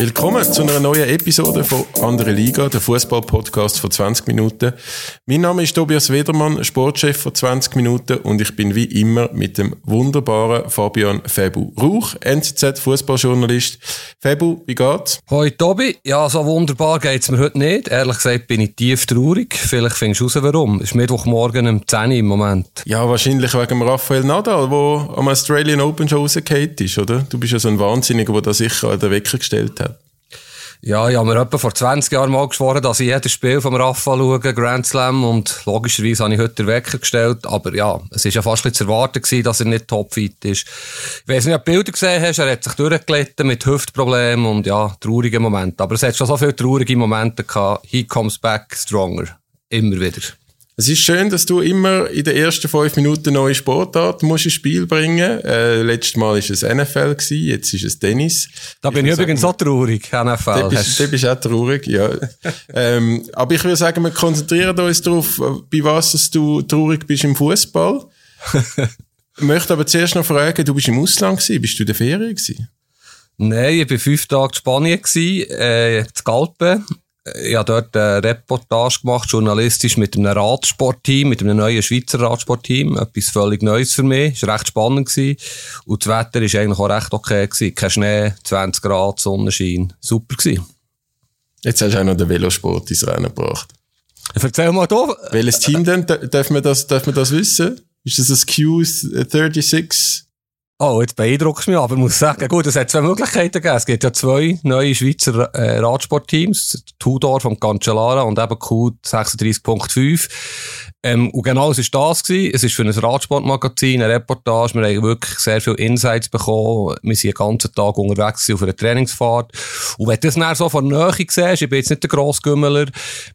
Willkommen zu einer neuen Episode von Andere Liga, der Fußball-Podcast von 20 Minuten. Mein Name ist Tobias Wedermann, Sportchef von 20 Minuten und ich bin wie immer mit dem wunderbaren Fabian Febu Rauch, NZZ-Fußballjournalist. Febu, wie geht's? Hoi Tobi, ja, so wunderbar geht's mir heute nicht. Ehrlich gesagt bin ich tief traurig. Vielleicht findest du raus, warum. Es ist Mittwochmorgen um 10 Uhr im Moment. Ja, wahrscheinlich wegen Raphael Nadal, der am Australian Open schon rausgefallen ist, oder? Du bist ja so ein Wahnsinniger, der da sicher an den Wecker gestellt hat. Ja, ich habe mir etwa vor 20 Jahren mal geschworen, dass ich jedes Spiel vom Rafa schaue, Grand Slam, und logischerweise habe ich heute den Wecker gestellt, aber ja, es war ja fast ein zu erwarten gewesen, dass er nicht topfit ist. Ich weiss nicht, ob du Bilder gesehen hast, er hat sich durchgelitten mit Hüftproblemen und ja, traurigen Momenten. Aber es hat schon so viele traurige Momente gehabt. He comes back stronger. Immer wieder. Es ist schön, dass du immer in den ersten fünf Minuten neue Sportart musst ins Spiel bringen. Äh, letztes Mal war es NFL gewesen, jetzt ist es Tennis. Da bin ich, übrigens so traurig, NFL. Da bist, da bist auch traurig, ja. ähm, aber ich würde sagen, wir konzentrieren uns darauf, bei was du traurig bist im Fußball. ich möchte aber zuerst noch fragen, du bist im Ausland gewesen, bist du in der Ferien gewesen? Nein, ich war fünf Tage in Spanien, gewesen, äh, in Galpen ich habe dort eine Reportage gemacht, journalistisch mit einem Radsportteam, mit einem neuen Schweizer Radsportteam. Etwas völlig Neues für mich. Es war recht spannend. Gewesen. Und das Wetter war eigentlich auch recht okay. Gewesen. Kein Schnee, 20 Grad, Sonnenschein. Super gewesen. Jetzt hast du auch noch den Velosport ins Rennen gebracht. Erzähl mal da. Welches Team denn? Darf man das, darf man das wissen? Ist das ein Q36? Oh, jetzt beeindruckst du mich, aber ich muss sagen, gut, es hat zwei Möglichkeiten gegeben. Es gibt ja zwei neue Schweizer äh, Radsportteams, Tudor vom Cancellara und eben Q36.5. Ähm, und genau es war das. Gewesen. Es ist für ein Radsportmagazin, eine Reportage. Wir haben wirklich sehr viele Insights bekommen. Wir sind den ganzen Tag unterwegs auf einer Trainingsfahrt. Und wenn du das dann so von Nähe siehst, ich bin jetzt nicht der Grossgümmeler,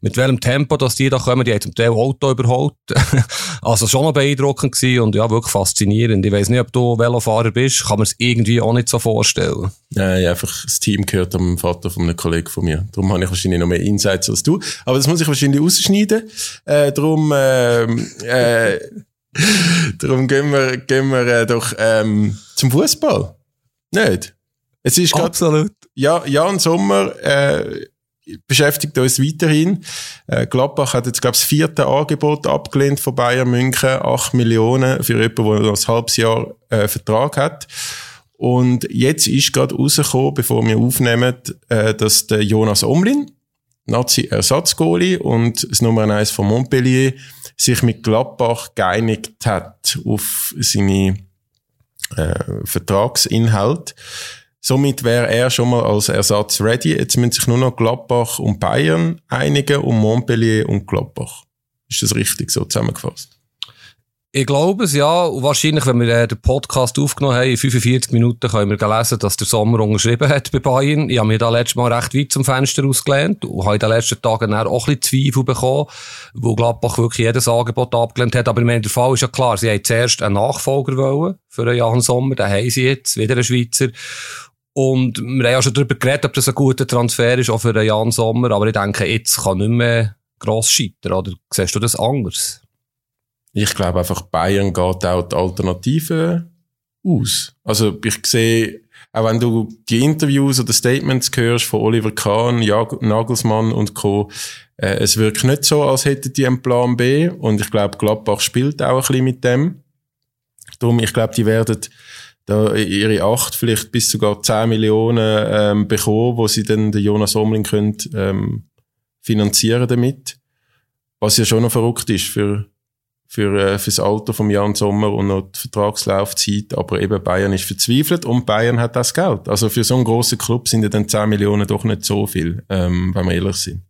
mit welchem Tempo dass die da kommen, die haben zum Teil Auto überholt. also schon noch beeindruckend gewesen und ja, wirklich faszinierend. Ich weiss nicht, ob du Velofahrer bist, kann man es irgendwie auch nicht so vorstellen. Nein, einfach das Team gehört am Vater von einem Kollegen von mir. Darum habe ich wahrscheinlich noch mehr Insights als du. Aber das muss ich wahrscheinlich ausschneiden. Äh, darum, ähm, äh, darum gehen wir, gehen wir äh, doch ähm, zum Fußball. Nicht? Es ist grad, Absolut. Ja, Jan Sommer äh, beschäftigt uns weiterhin. Äh, Gladbach hat jetzt, glaube ich, das vierte Angebot abgelehnt von Bayern München. acht Millionen für jemanden, der noch ein halbes Jahr äh, Vertrag hat. Und jetzt ist gerade rausgekommen, bevor wir aufnehmen, äh, dass der Jonas Omlin, Nazi-Ersatzgoalie und das Nummer 1 von Montpellier, sich mit Gladbach geeinigt hat auf seine äh, Vertragsinhalt. Somit wäre er schon mal als Ersatz ready. Jetzt müssen sich nur noch Gladbach und Bayern einigen und Montpellier und Gladbach. Ist das richtig so zusammengefasst? Ich glaube es, ja. Und wahrscheinlich, wenn wir äh, den Podcast aufgenommen haben, in 45 Minuten können wir lesen, dass der Sommer unterschrieben hat bei Bayern. Ich habe mir da letztes Mal recht weit zum Fenster ausgelehnt und habe in den letzten Tagen auch ein bisschen Zweifel bekommen, wo Gladbach wirklich jedes Angebot abgelehnt hat. Aber meine, der Fall ist ja klar, sie haben zuerst einen Nachfolger wollen für einen Jan Sommer, den haben sie jetzt, wieder einen Schweizer. Und wir haben ja schon darüber geredet, ob das ein guter Transfer ist, auch für einen Jan Sommer. Aber ich denke, jetzt kann nicht mehr gross scheitern. Oder siehst du das anders? Ich glaube einfach, Bayern geht auch die Alternative aus. Also ich sehe, auch wenn du die Interviews oder Statements hörst von Oliver Kahn, Jag Nagelsmann und Co., äh, es wirkt nicht so, als hätten die einen Plan B. Und ich glaube, Gladbach spielt auch ein bisschen mit dem. Darum, ich glaube, die werden da ihre acht, vielleicht bis sogar zehn Millionen ähm, bekommen, wo sie dann den Jonas Omling können, ähm, finanzieren damit. Was ja schon noch verrückt ist für für äh, fürs Alter vom Jan Sommer und noch die Vertragslaufzeit, aber eben Bayern ist verzweifelt und Bayern hat das Geld. Also für so einen großen Club sind ja dann 10 Millionen doch nicht so viel, ähm, wenn wir ehrlich sind.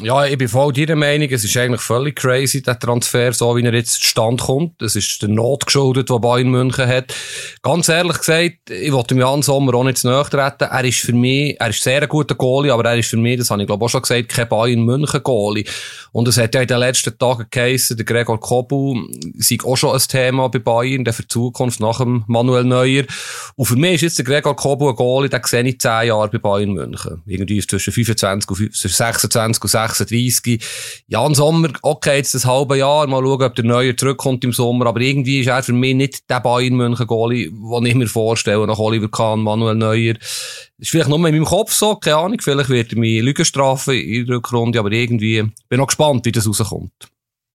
Ja, ich bin voll deiner Meinung. Es ist eigentlich völlig crazy, der Transfer, so wie er jetzt zustande kommt. Es ist der Not geschuldet, die Bayern München hat. Ganz ehrlich gesagt, ich wollte Jan Sommer auch nicht zu nahe treten. Er ist für mich, er ist sehr ein guter Goalie, aber er ist für mich, das habe ich glaube auch schon gesagt, kein Bayern München Goalie. Und es hat ja in den letzten Tagen geheißen, der Gregor Kobu sei auch schon ein Thema bei Bayern, der für die Zukunft nach dem Manuel Neuer. Und für mich ist jetzt der Gregor Kobu ein Goalie, den sehe ich zehn Jahre bei Bayern München. Irgendwie zwischen 25 und 26 und 36. Jan Sommer, okay, jetzt ein halbes Jahr, mal schauen, ob der Neuer zurückkommt im Sommer, aber irgendwie ist er für mich nicht der Bayern München Goalie, den ich mir vorstelle, nach Oliver Kahn, Manuel Neuer. Das ist vielleicht nur in meinem Kopf so, keine Ahnung, vielleicht wird er mich Lügen strafen in der Rückrunde, aber irgendwie bin noch gespannt, wie das rauskommt.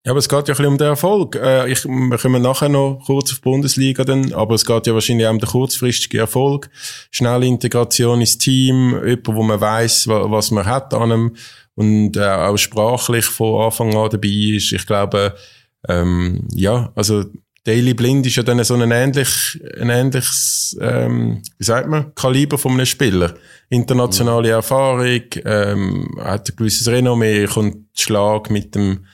Ja, aber es geht ja ein bisschen um den Erfolg. Äh, ich, wir kommen nachher noch kurz auf die Bundesliga dann, aber es geht ja wahrscheinlich auch um den kurzfristigen Erfolg. Schnelle Integration ins Team, jemand, wo man weiß, was man hat an einem und äh, auch sprachlich von Anfang an dabei ist. Ich glaube, ähm, ja, also Daily Blind ist ja dann so ein ähnlich, ein ähnliches, ähm, wie sagt man, Kaliber von einem Spieler. Internationale Erfahrung, ähm, hat ein gewisses Renommee, kommt Schlag mit dem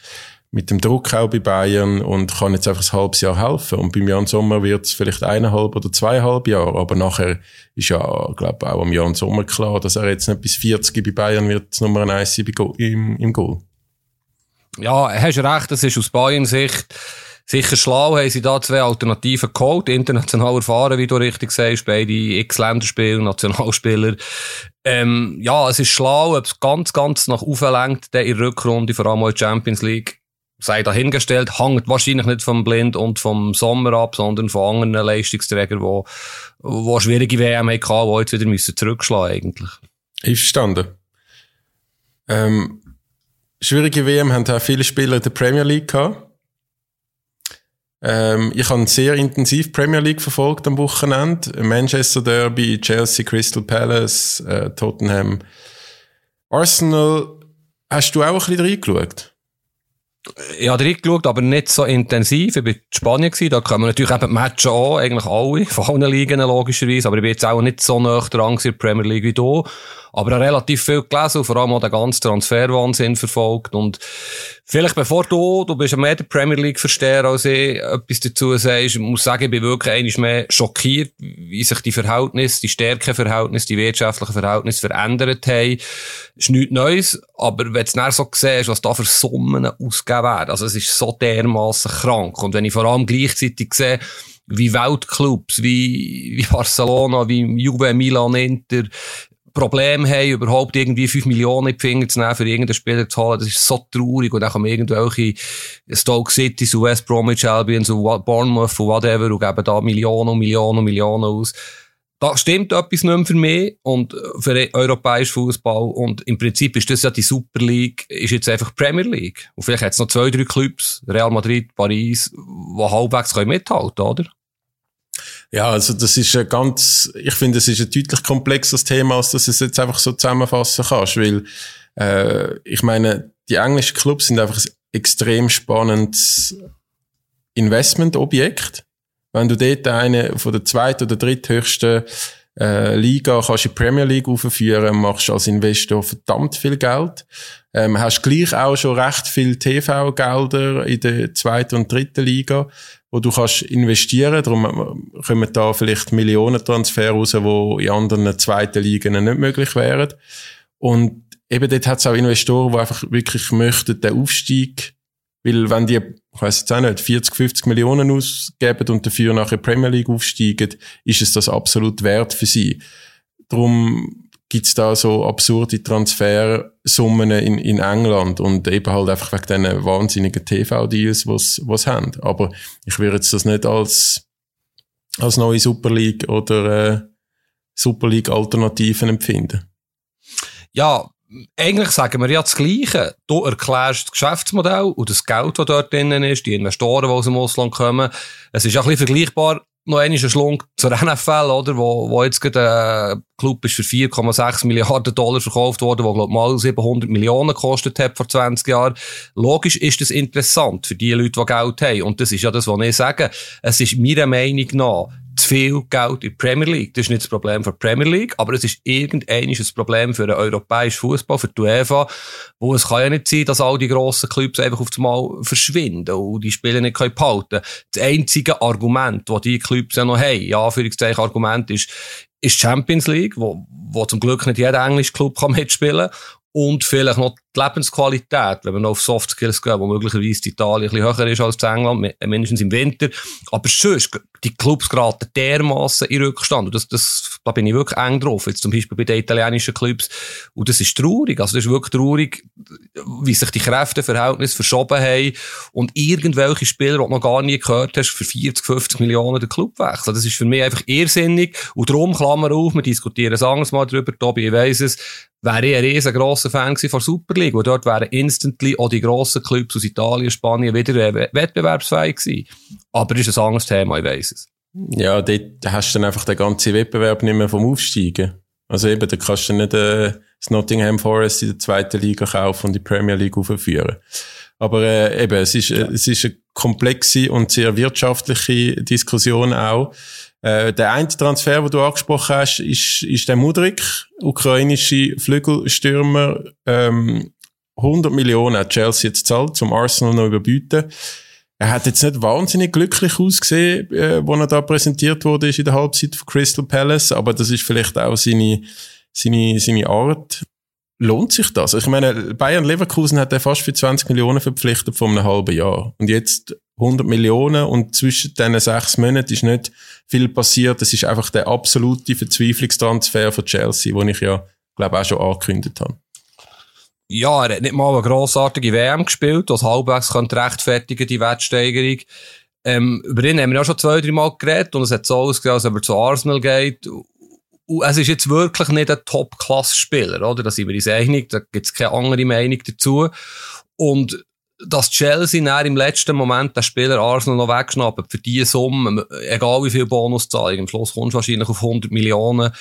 mit dem Druck auch bei Bayern und kann jetzt einfach ein halbes Jahr helfen. Und beim Jan Sommer wird es vielleicht eineinhalb oder zweieinhalb Jahre, aber nachher ist ja, glaube auch am Jan Sommer klar, dass er jetzt nicht bis 40 bei Bayern wird Nummer eins im, im Goal. Ja, hast recht, das ist aus Bayern Sicht sicher schlau, haben sie da zwei Alternativen geholt, international erfahren, wie du richtig sagst, beide X-Länderspieler, Nationalspieler. Ähm, ja, es ist schlau, ob es ganz, ganz nach oben lenkt, der in Rückrunde, vor allem in der Champions League, sei dahingestellt, hängt wahrscheinlich nicht vom Blind und vom Sommer ab, sondern von anderen Leistungsträgern, die, die schwierige WM hatten, die jetzt wieder müssen zurückschlagen eigentlich. Einverstanden. Ähm, schwierige WM haben auch viele Spieler in der Premier League gehabt. Ähm, ich habe sehr intensiv Premier League verfolgt am Wochenende. Manchester Derby, Chelsea, Crystal Palace, äh, Tottenham, Arsenal. Hast du auch ein bisschen reingeschaut? Ich habe reingeschaut, aber nicht so intensiv. Ich war in Spanien, da kommen natürlich eben die Matches an, eigentlich alle, von allen Ligen logischerweise, aber ich bin jetzt auch nicht so nah dran in der Premier League wie du. Aber habe relativ viel gelesen und vor allem auch den ganzen Transferwahnsinn verfolgt. Und vielleicht bevor du, du bist mehr der Premier League Versteher als ich, etwas dazu sagst, muss sagen, ich bin wirklich einmal mehr schockiert, wie sich die Verhältnisse, die Stärkeverhältnisse, die wirtschaftlichen Verhältnisse verändert haben. Ist nichts Neues, aber wenn du dann so siehst, was da für Summen ausgegeben werden, also es ist so dermaßen krank. Und wenn ich vor allem gleichzeitig sehe, wie Weltclubs, wie, wie Barcelona, wie Juve, Milan, Inter, Problem haben, überhaupt irgendwie 5 Millionen in die Finger zu nehmen, für irgendeinen Spieler zu holen. Das ist so traurig. Und dann kommen irgendwelche Stoke City, so West Bromwich Albion, Bournemouth und whatever und geben da Millionen und Millionen und Millionen aus. Da stimmt etwas nicht mehr für mich und für europäischen Fußball. Und im Prinzip ist das ja die Super League, ist jetzt einfach Premier League. Und vielleicht hat es noch zwei, drei Clubs, Real Madrid, Paris, die halbwegs mithalten können, oder? Ja, also das ist ein ganz, ich finde, es ist ein deutlich komplexeres Thema, als dass du es jetzt einfach so zusammenfassen kannst, weil äh, ich meine, die englischen Clubs sind einfach ein extrem spannendes Investmentobjekt. Wenn du dort eine von der zweiten oder dritthöchsten äh, Liga kannst du die Premier League aufführen, machst als Investor verdammt viel Geld. Ähm, hast gleich auch schon recht viel TV-Gelder in der zweiten und dritten Liga wo du kannst investieren. Darum kommen da vielleicht Millionentransfer raus, die in anderen zweiten Ligen nicht möglich wären. Und eben dort hat es auch Investoren, die einfach wirklich möchten, den Aufstieg, weil wenn die, ich weiss jetzt auch nicht, 40, 50 Millionen ausgeben und dafür nachher Premier League aufsteigen, ist es das absolut wert für sie. Darum gibt's da so absurde Transfersummen in, in England und eben halt einfach wegen diesen wahnsinnigen TV-Deals, was was haben. Aber ich würde jetzt das nicht als als neue Super League oder äh, Super League Alternativen empfinden. Ja, eigentlich sagen wir ja das Gleiche. Du erklärst das Geschäftsmodell und das Geld, das dort drinnen ist, die Investoren, die aus dem Ausland kommen. Es ist ja ein bisschen vergleichbar noch einmal ein Schlung zur NFL, oder? Wo, wo jetzt gerade, äh, Club ist für 4,6 Milliarden Dollar verkauft worden, wo, glaub mal 700 Millionen gekostet hat vor 20 Jahren. Logisch ist das interessant für die Leute, die Geld haben. Und das ist ja das, was ich sage. Es ist meiner Meinung nach zu viel Geld in die Premier League. Das ist nicht das Problem für die Premier League, aber es ist irgendein ein Problem für den europäischen Fußball, für die UEFA, wo es kann ja nicht sein, dass all die grossen Clubs einfach auf einmal verschwinden und die Spiele nicht können behalten Das einzige Argument, das die Clubs ja noch haben, ja, Anführungszeichen Argument ist, ist Champions League, wo, wo zum Glück nicht jeder englische Club kann mitspielen und vielleicht noch die Lebensqualität, wenn wir noch auf Soft Skills gehen, wo möglicherweise die Italien ein bisschen höher ist als in England, mindestens im Winter. Aber sonst, die Clubs geraten dermassen in Rückstand. Und das, das, da bin ich wirklich eng drauf. Jetzt zum Beispiel bei den italienischen Clubs. Und das ist traurig. Also das ist wirklich traurig, wie sich die Kräfteverhältnisse verschoben haben und irgendwelche Spieler, die du noch gar nie gehört hast, für 40, 50 Millionen den Club wechseln. Das ist für mich einfach irrsinnig. Und darum, Klammer auf, wir diskutieren es anderes Mal drüber, Tobi, ich weiss es, wäre ich ein riesengroßer Fan von Super League, wo dort wären instantly auch die grossen Clubs aus Italien, Spanien wieder wettbewerbsfähig gewesen. Aber das ist ein anderes Thema, ich weiss es. Ja, dort hast du dann einfach den ganzen Wettbewerb nicht mehr vom Aufsteigen. Also eben, da kannst du nicht äh, das Nottingham Forest in der zweiten Liga kaufen und die Premier League aufführen. Aber äh, eben, es ist, äh, es ist eine komplexe und sehr wirtschaftliche Diskussion auch. Äh, der eine Transfer, den du angesprochen hast, ist, ist der Mudrik, ukrainische Flügelstürmer. Ähm, 100 Millionen hat Chelsea jetzt zahlt, zum Arsenal noch überbieten. Er hat jetzt nicht wahnsinnig glücklich ausgesehen, äh, wo er da präsentiert wurde ist in der Halbzeit von Crystal Palace, aber das ist vielleicht auch seine, seine, seine Art. Lohnt sich das? Ich meine, Bayern Leverkusen hat er fast für 20 Millionen verpflichtet vor einem halben Jahr. Und jetzt 100 Millionen und zwischen diesen sechs Monaten ist nicht viel passiert. Das ist einfach der absolute Verzweiflungstransfer von Chelsea, den ich ja, glaube auch schon angekündigt habe. Ja, er hat nicht mal eine grossartige WM gespielt, das halbwegs könnte rechtfertigen, die Wertsteigerung. Ähm, über ihn haben wir ja schon zwei, drei Mal geredet und es hat so ausgesehen, als ob er zu Arsenal geht. Und es ist jetzt wirklich nicht ein Top-Class-Spieler, oder? Da sind wir uns einig, da gibt es keine andere Meinung dazu. Und dass Chelsea nach im letzten Moment den Spieler Arsenal noch wegschnappt für diese Summe, egal wie viel Bonus zahlen, am Schluss kommst du wahrscheinlich auf 100 Millionen.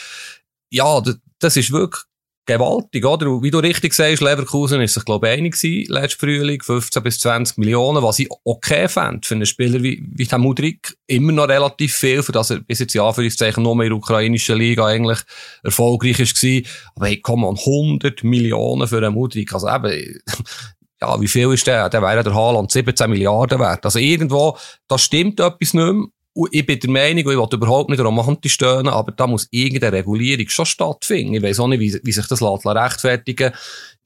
Ja, das ist wirklich gewaltig, oder? Wie du richtig sagst, Leverkusen ist sich, glaube ich, einig gewesen, letztes Frühling, 15 bis 20 Millionen, was ich okay fände für einen Spieler wie, wie der Mudrik. Immer noch relativ viel, für das er bis jetzt, ja, Anführungszeichen, nur mehr in der ukrainischen Liga eigentlich erfolgreich gewesen. Aber hey, komm an, 100 Millionen für einen Mudrik. Also eben, ja, wie viel ist der? Der wäre der Haaland 17 Milliarden wert. Also irgendwo, da stimmt etwas nicht mehr. Und ich bin der Meinung, ich will überhaupt nicht romantisch stöhnen, aber da muss irgendeine Regulierung schon stattfinden. Ich weiß auch nicht, wie, wie sich das lässt, rechtfertigen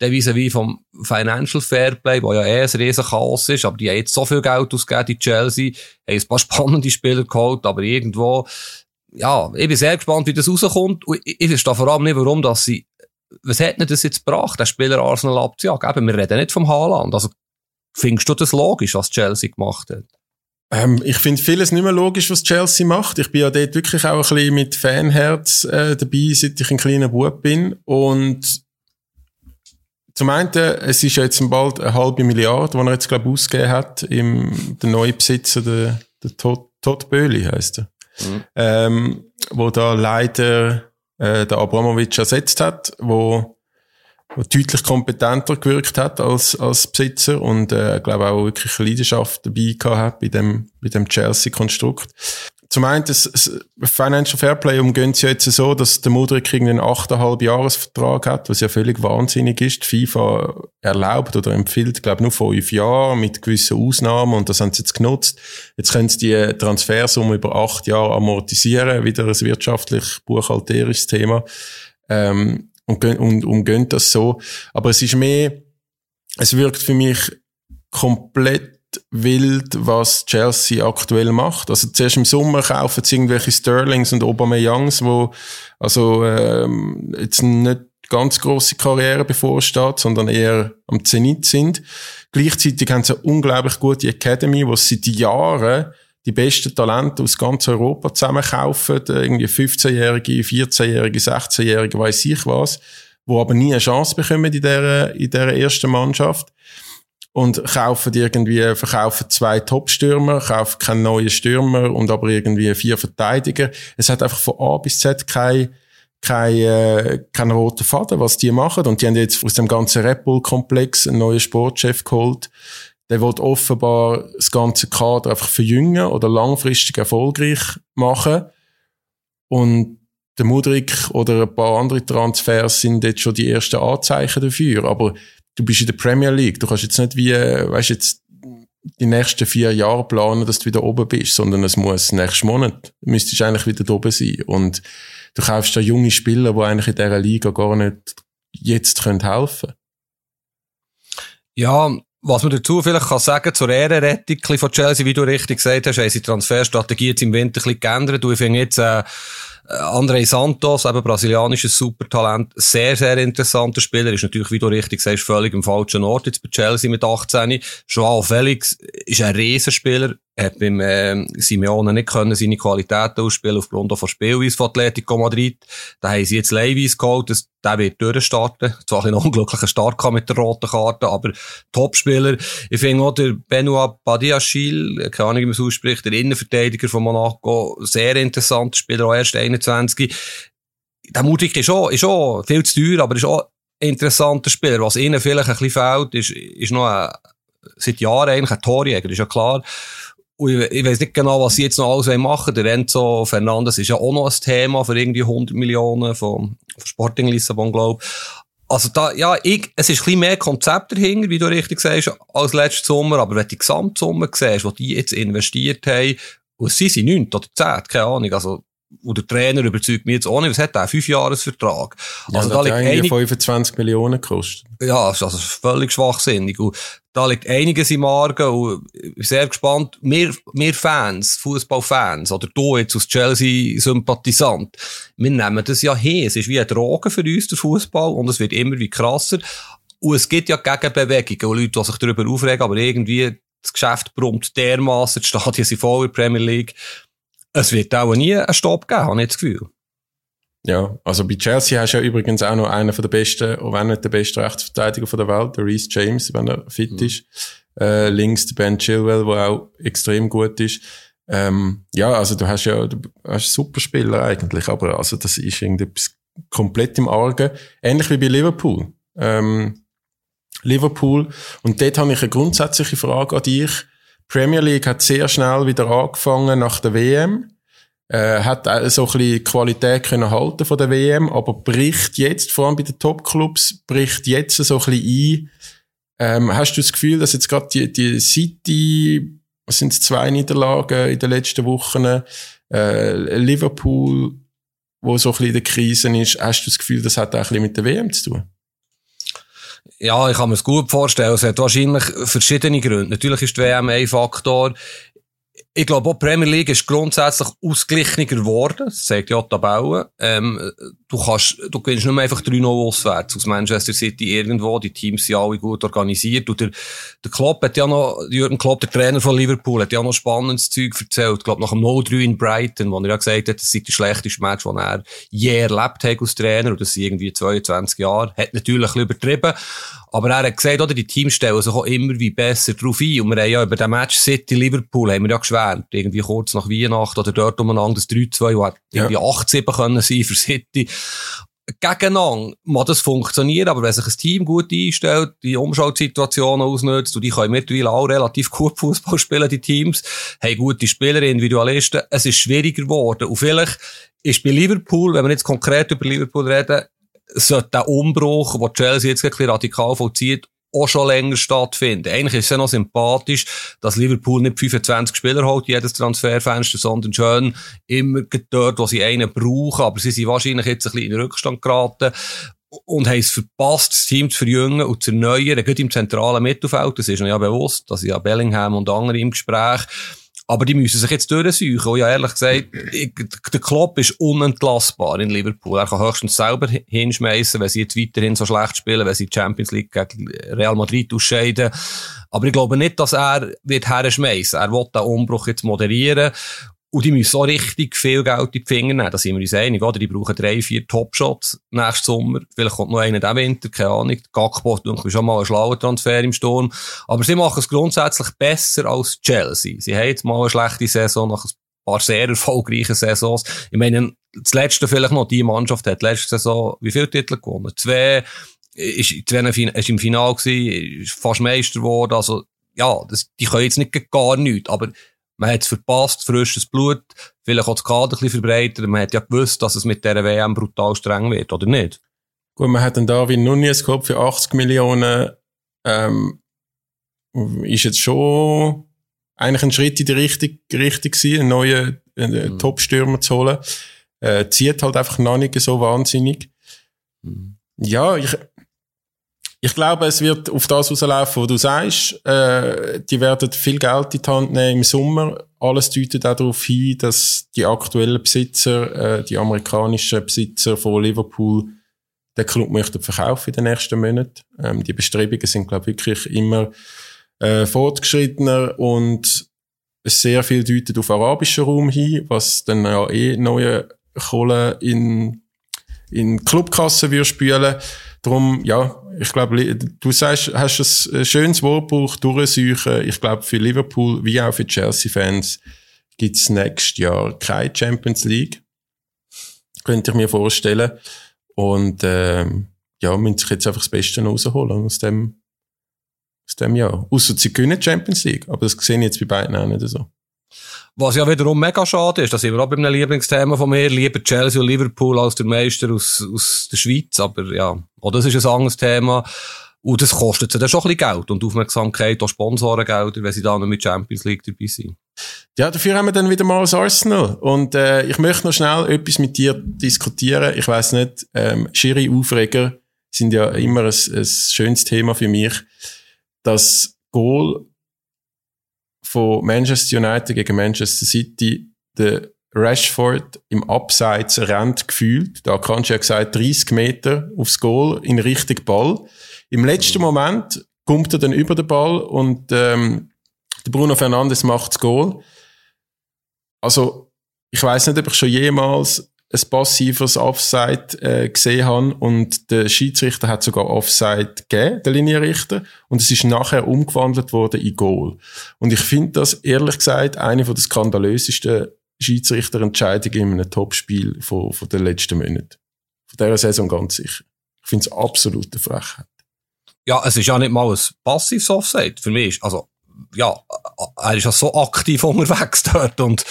der wie vom Financial Fairplay, wo ja eh ein riesen Chaos ist, aber die haben jetzt so viel Geld ausgegeben in Chelsea, haben ein paar spannende Spieler geholt, aber irgendwo, ja, ich bin sehr gespannt, wie das rauskommt. Und ich, ich verstehe vor allem nicht, warum, dass sie was hat denn das jetzt gebracht, der Spieler Arsenal abzujagen? Eben, wir reden nicht vom Haaland. Also, findest du das logisch, was Chelsea gemacht hat? Ähm, ich finde vieles nicht mehr logisch, was Chelsea macht. Ich bin ja dort wirklich auch ein bisschen mit Fanherz äh, dabei, seit ich ein kleiner Bub bin. Und zum einen, es ist ja jetzt bald eine halbe Milliarde, die er jetzt, glaube ich, ausgegeben hat, im, der neue Besitzer, der, der Todd, Todd Böhli heisst er. Mhm. Ähm, wo da leider äh, der Abramovic ersetzt hat, wo deutlich kompetenter gewirkt hat als, als Besitzer und äh, glaube auch wirklich Leidenschaft dabei gehabt hat bei dem, bei dem Chelsea-Konstrukt zum einen, das, das Financial Fairplay umgeht ja jetzt so, dass der Mudrik einen 8,5 Jahresvertrag hat, was ja völlig wahnsinnig ist. Die FIFA erlaubt oder empfiehlt, glaube nur fünf Jahre mit gewissen Ausnahmen und das haben sie jetzt genutzt. Jetzt können sie die Transfersumme über acht Jahre amortisieren, wieder ein wirtschaftlich buchhalterisches Thema, ähm, und, und umgehen das so. Aber es ist mehr, es wirkt für mich komplett wild, was Chelsea aktuell macht. Also zuerst im Sommer kaufen sie irgendwelche Sterlings und Aubameyangs, wo also ähm, jetzt nicht ganz große Karriere bevorsteht, sondern eher am Zenit sind. Gleichzeitig haben sie eine unglaublich gute Academy, wo sie seit Jahren die besten Talente aus ganz Europa zusammenkaufen, irgendwie 15-Jährige, 14-Jährige, 16-Jährige, weiß ich was, wo aber nie eine Chance bekommen in dieser, in dieser ersten Mannschaft und kaufen irgendwie, verkaufen zwei Top-Stürmer, kaufen keinen neuen Stürmer und aber irgendwie vier Verteidiger. Es hat einfach von A bis Z kein, kein, äh, kein roter Faden, was die machen. Und die haben jetzt aus dem ganzen Red Bull-Komplex einen neuen Sportchef geholt. Der wird offenbar das ganze Kader einfach verjüngen oder langfristig erfolgreich machen. Und der Mudrik oder ein paar andere Transfers sind jetzt schon die ersten Anzeichen dafür. Aber du bist in der Premier League. Du kannst jetzt nicht wie, weißt jetzt, die nächsten vier Jahre planen, dass du wieder oben bist, sondern es muss nächsten Monat, müsstest du eigentlich wieder oben sein. Und du kaufst da junge Spieler, die eigentlich in dieser Liga gar nicht jetzt können helfen Ja, was man dazu vielleicht kann sagen zur Ehrenrettung von Chelsea, wie du richtig gesagt hast, haben sie die Transferstrategie jetzt im Winter ein bisschen geändert. Und ich finde jetzt, äh, André Santos, eben brasilianisches Supertalent, sehr, sehr interessanter Spieler, ist natürlich, wie du richtig sagst, völlig im falschen Ort jetzt bei Chelsea mit 18. Joao Felix ist ein Riesenspieler, hat beim äh, Simeone nicht können seine Qualitäten ausspielen aufgrund von Spielweise von Atletico Madrid. Da haben sie jetzt Levis geholt, das, der wird durchstarten. Zwar ein unglücklicher Start mit der roten Karte, aber Topspieler. Ich finde auch der Benoit Badiachil, keine Ahnung, wie man es ausspricht, der Innenverteidiger von Monaco, sehr interessanter Spieler, auch erst 21. Der Mutig ist auch, ist auch viel zu teuer, aber ist auch ein interessanter Spieler. Was ihnen vielleicht ein bisschen fehlt, ist, ist noch ein, seit Jahren eigentlich ein Torjäger, ist ja klar. Und ich, ich weiß nicht genau, was sie jetzt noch alles machen. Der Enzo Fernandes ist ja auch noch ein Thema für irgendwie 100 Millionen von, von Sporting Lissabon, glaube Also da, ja, ich, es ist ein bisschen mehr Konzept dahinter, wie du richtig sagst, als letzten Sommer. Aber wenn du die Gesamtsumme siehst, die die jetzt investiert haben, und sie sind 9 oder 10, keine Ahnung, also und der Trainer überzeugt mich jetzt auch nicht, was hat der? Fünf Jahresvertrag. Ja, also da liegt einig 25 Millionen gekostet. Ja, also völlig schwachsinnig. Und da liegt einiges im Argen und ich bin sehr gespannt. Wir, wir Fans, Fußballfans, oder du jetzt als Chelsea-Sympathisant, wir nehmen das ja hin. Es ist wie ein Drogen für uns, der Fußball, und es wird immer wie krasser. Und es gibt ja Gegenbewegungen und Leute, die sich darüber aufregen, aber irgendwie das Geschäft brummt dermaßen, die Stadien sind voll in der Premier League es wird auch nie einen Stopp geben, habe ich das Gefühl. Ja, also bei Chelsea hast du ja übrigens auch noch einen von der besten, auch wenn nicht der beste Rechtsverteidiger von der Welt, der Reece James, wenn er fit mhm. ist. Äh, links der Ben Chilwell, der auch extrem gut ist. Ähm, ja, also du hast ja, du hast super Spieler eigentlich, aber also das ist irgendetwas komplett im Argen. Ähnlich wie bei Liverpool. Ähm, Liverpool. Und dort habe ich eine grundsätzliche Frage an dich. Premier League hat sehr schnell wieder angefangen nach der WM. Äh, hat so ein bisschen Qualität können halten von der WM, aber bricht jetzt, vor allem bei den Top-Clubs, bricht jetzt so ein bisschen ein. Ähm, hast du das Gefühl, dass jetzt gerade die, die City, was sind zwei Niederlagen in den letzten Wochen, äh, Liverpool, wo so ein bisschen in der Krise ist, hast du das Gefühl, das hat auch ein bisschen mit der WM zu tun? Ja, ich kann mir es gut vorstellen. Es hat wahrscheinlich verschiedene Gründe. Natürlich ist die WM ein Faktor. Ich glaube, auch die Premier League ist grundsätzlich ausgeglichener geworden. Das sagt ja die Tabelle. Ähm, du kannst, du gewinnst nicht mehr einfach 3-0 auswärts aus Manchester City irgendwo. Die Teams sind alle gut organisiert. Und der, der Klopp hat ja noch, Jürgen Klopp, der Trainer von Liverpool, hat ja noch spannendes Zeug erzählt. Ich glaube, nach dem 0-3 in Brighton, wo er ja gesagt hat, das sei das schlechteste Match, das er je erlebt hat als Trainer. Und das sind irgendwie 22 Jahre. Hat natürlich ein bisschen übertrieben. Aber er hat gesagt, oder, die Teams stellen sich auch immer wie besser drauf ein. Und wir haben ja über den Match City-Liverpool haben wir ja geschwärmt. Irgendwie kurz nach Weihnachten oder dort umeinander das 3-2, wo irgendwie ja. 8-7 können sein für City. Gegeneinander mag das funktionieren, aber wenn sich ein Team gut einstellt, die Umschaltsituationen ausnutzt, und die können mittlerweile auch relativ gut Fußball spielen, die Teams, haben gute Spieler, Individualisten, es ist schwieriger geworden. Und vielleicht ist bei Liverpool, wenn wir jetzt konkret über Liverpool reden, sollte der Umbruch, den Chelsea jetzt ein bisschen radikal vollzieht, auch schon länger stattfinden. Eigentlich ist es ja noch sympathisch, dass Liverpool nicht 25 Spieler holt, jedes Transferfenster, sondern schön immer dort, wo sie einen brauchen. Aber sie sind wahrscheinlich jetzt ein bisschen in Rückstand geraten und haben es verpasst, das Team zu verjüngen und zu erneuern, gerade im zentralen Mittelfeld. Das ist mir ja bewusst, dass ja Bellingham und andere im Gespräch aber die müssen sich jetzt durchsuchen. Und ja, ehrlich gesagt, ich, der Klopp ist unentlassbar in Liverpool. Er kann höchstens selber hinschmeißen, wenn sie jetzt weiterhin so schlecht spielen, wenn sie die Champions League gegen Real Madrid ausscheiden. Aber ich glaube nicht, dass er wird herschmeißen. Er will den Umbruch jetzt moderieren. Und die müssen so richtig viel Geld in die Finger nehmen. Da sind wir uns einig, oder? Die brauchen drei, vier Topshots nächsten Sommer. Vielleicht kommt noch einer diesen Winter, keine Ahnung. Gagbo, du schon mal einen schlauen Transfer im Sturm. Aber sie machen es grundsätzlich besser als Chelsea. Sie haben jetzt mal eine schlechte Saison nach ein paar sehr erfolgreichen Saisons. Ich meine, das letzte vielleicht noch, die Mannschaft hat letzte Saison wie viele Titel gewonnen? Zwei, ist, ist im Finale gewesen, ist fast Meister geworden. Also, ja, das, die können jetzt nicht gar nichts. Aber Man hat es verpasst, frisches Blut, vielleicht auch das Kader ein bisschen verbreitert. Man hat ja gewusst, dass es mit dieser WM brutal streng wird, oder nicht? Gut, man hat dann Darwin Nunez gehabt für 80 Millionen. Ähm, ist jetzt schon eigentlich ein Schritt in die Richtung, Richtung gewesen, einen neuen äh, mhm. Top-Stürmer zu holen. Äh, zieht halt einfach noch nicht so wahnsinnig. Mhm. Ja, ich, ich glaube, es wird auf das rauslaufen, was du sagst. Äh, die werden viel Geld in die Hand nehmen im Sommer. Alles deutet auch darauf hin, dass die aktuellen Besitzer, äh, die amerikanischen Besitzer von Liverpool, den Club möchten verkaufen in den nächsten Monaten. Ähm, die Bestrebungen sind, glaube ich, wirklich immer äh, fortgeschrittener und sehr viel deutet auf arabischen Raum hin, was dann ja eh neue Kohle in, in Clubkassen würde. Darum, ja, ich glaube, du sagst, hast ein schönes Wortbuch durchsuchen. Ich glaube, für Liverpool wie auch für Chelsea-Fans gibt es nächstes Jahr keine Champions League. Könnte ich mir vorstellen. Und ähm, ja, müssen sich jetzt einfach das Beste rausholen aus dem, aus dem Jahr. Außer sie gewinnen Champions League. Aber das sehe ich jetzt bei beiden auch nicht so. Was ja wiederum mega schade ist, dass ich auch bei einem Lieblingsthema von mir lieber Chelsea und Liverpool als der Meister aus, aus der Schweiz. Aber ja, auch das ist ein anderes Thema. Und das kostet sie dann schon ein bisschen Geld und Aufmerksamkeit, auch Sponsorengelder, wenn sie da noch mit Champions League dabei sind. Ja, dafür haben wir dann wieder mal das Arsenal. Und äh, ich möchte noch schnell etwas mit dir diskutieren. Ich weiß nicht, ähm, Schiri-Aufreger sind ja immer ein, ein schönes Thema für mich. Das Goal von Manchester United gegen Manchester City, der Rashford im Abseits rennt gefühlt. Da kannst du ja gesagt 30 Meter aufs Goal in Richtung Ball. Im letzten Moment kommt er dann über den Ball und ähm, der Bruno Fernandes macht das Goal. Also ich weiß nicht, ob ich schon jemals ein passives Offside äh, gesehen habe und der Schiedsrichter hat sogar Offside gegeben, der Linienrichter, und es ist nachher umgewandelt worden in Goal. Und ich finde das ehrlich gesagt eine der skandalösesten Schiedsrichterentscheidungen in einem Topspiel von, von den letzten Monaten. Von dieser Saison ganz sicher. Ich finde es absolut eine Frechheit. Ja, es ist ja nicht mal ein passives Offside für mich. Also, ja, er ist ja so aktiv unterwegs dort und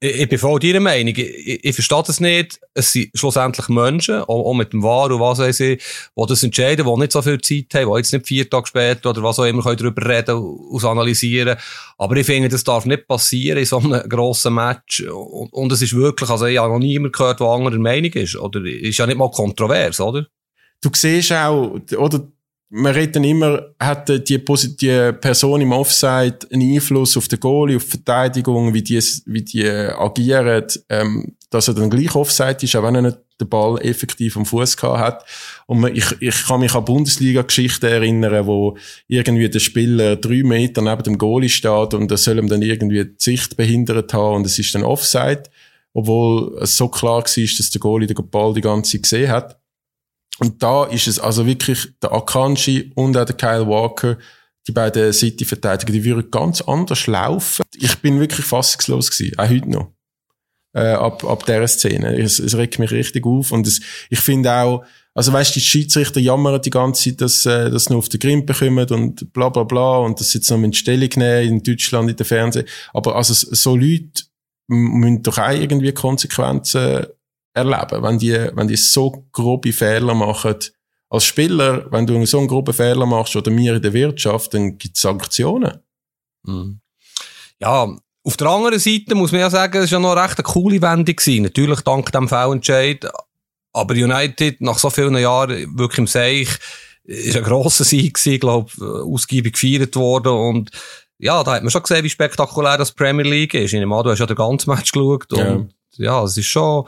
ich, ich bin voll deiner Meinung. Ich, ich, verstehe das nicht. Es sind schlussendlich Menschen, auch, auch mit dem War und was weiß ich, die das entscheiden, die nicht so viel Zeit haben, die jetzt nicht vier Tage später oder was auch immer darüber reden und analysieren. Aber ich finde, das darf nicht passieren in so einem grossen Match. Und, und es ist wirklich, also ich habe noch niemand gehört, der anderer Meinung ist. Oder ist ja nicht mal kontrovers, oder? Du siehst auch, oder man redet dann immer, hat die, die Person im Offside einen Einfluss auf den Goalie, auf die Verteidigung, wie die, wie die agieren, ähm, dass er dann gleich Offside ist, auch wenn er nicht den Ball effektiv am Fuß gehabt hat. Und man, ich, ich kann mich an Bundesliga-Geschichten erinnern, wo irgendwie der Spieler drei Meter neben dem Goalie steht und er soll ihm dann irgendwie die Sicht behindert haben und es ist dann Offside, obwohl es so klar war, dass der Goalie den Ball die ganze Zeit gesehen hat. Und da ist es also wirklich der Akanji und auch der Kyle Walker, die beiden City-Verteidiger, die würden ganz anders laufen. Ich bin wirklich fassungslos gewesen, auch heute noch. Äh, ab, ab dieser Szene. Es, es regt mich richtig auf und es, ich finde auch, also weißt die Schiedsrichter jammern die ganze Zeit, dass, äh, dass sie nur auf den Grimm bekommen und bla bla bla und das jetzt noch mit Stellung nehmen in Deutschland in der Fernsehen. Aber also so Leute müssen doch auch irgendwie Konsequenzen erleben, wenn die, wenn die so grobe Fehler machen. Als Spieler, wenn du so einen groben Fehler machst oder mir in der Wirtschaft, dann gibt es Sanktionen. Mhm. Ja, auf der anderen Seite muss man ja sagen, es war ja noch recht eine coole Wendung gewesen. Natürlich dank dem Fehlentscheid. Aber United, nach so vielen Jahren, wirklich im Seich, ist ein grosser Sieg gewesen, glaub, ausgiebig gefeiert worden und ja, da hat man schon gesehen, wie spektakulär das Premier League ist. Ich nehme an, du hast ja den ganzen Match geschaut und ja, ja es ist schon,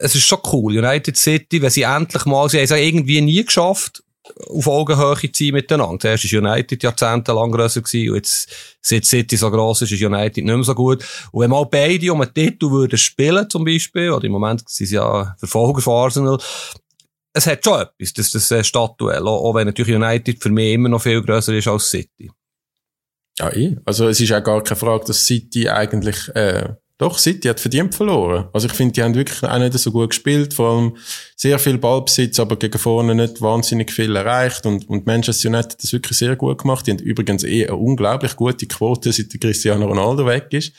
es ist schon cool. United City, wenn sie endlich mal, sie haben es ja irgendwie nie geschafft, auf Augenhöhe zu sein miteinander. Zuerst war United jahrzehntelang grösser gewesen, und jetzt, seit City so gross ist, ist United nicht mehr so gut. Und wenn mal beide um einen Titel würden spielen, zum Beispiel, oder im Moment sind sie ja Verfolger von Arsenal, es hat schon etwas, das, das äh, Stadtduell, auch, auch wenn natürlich United für mich immer noch viel grösser ist als City. Ja, eh. Also es ist auch gar keine Frage, dass City eigentlich äh, Doch, City hat verdient verloren. Also ich finde, die haben wirklich auch nicht so gut gespielt, vor allem sehr viel Ballbesitz, aber gegen vorne nicht wahnsinnig viel erreicht und, und Manchester United hat das wirklich sehr gut gemacht. Die haben übrigens eh eine unglaublich gute Quote, seit Cristiano Ronaldo weg ist,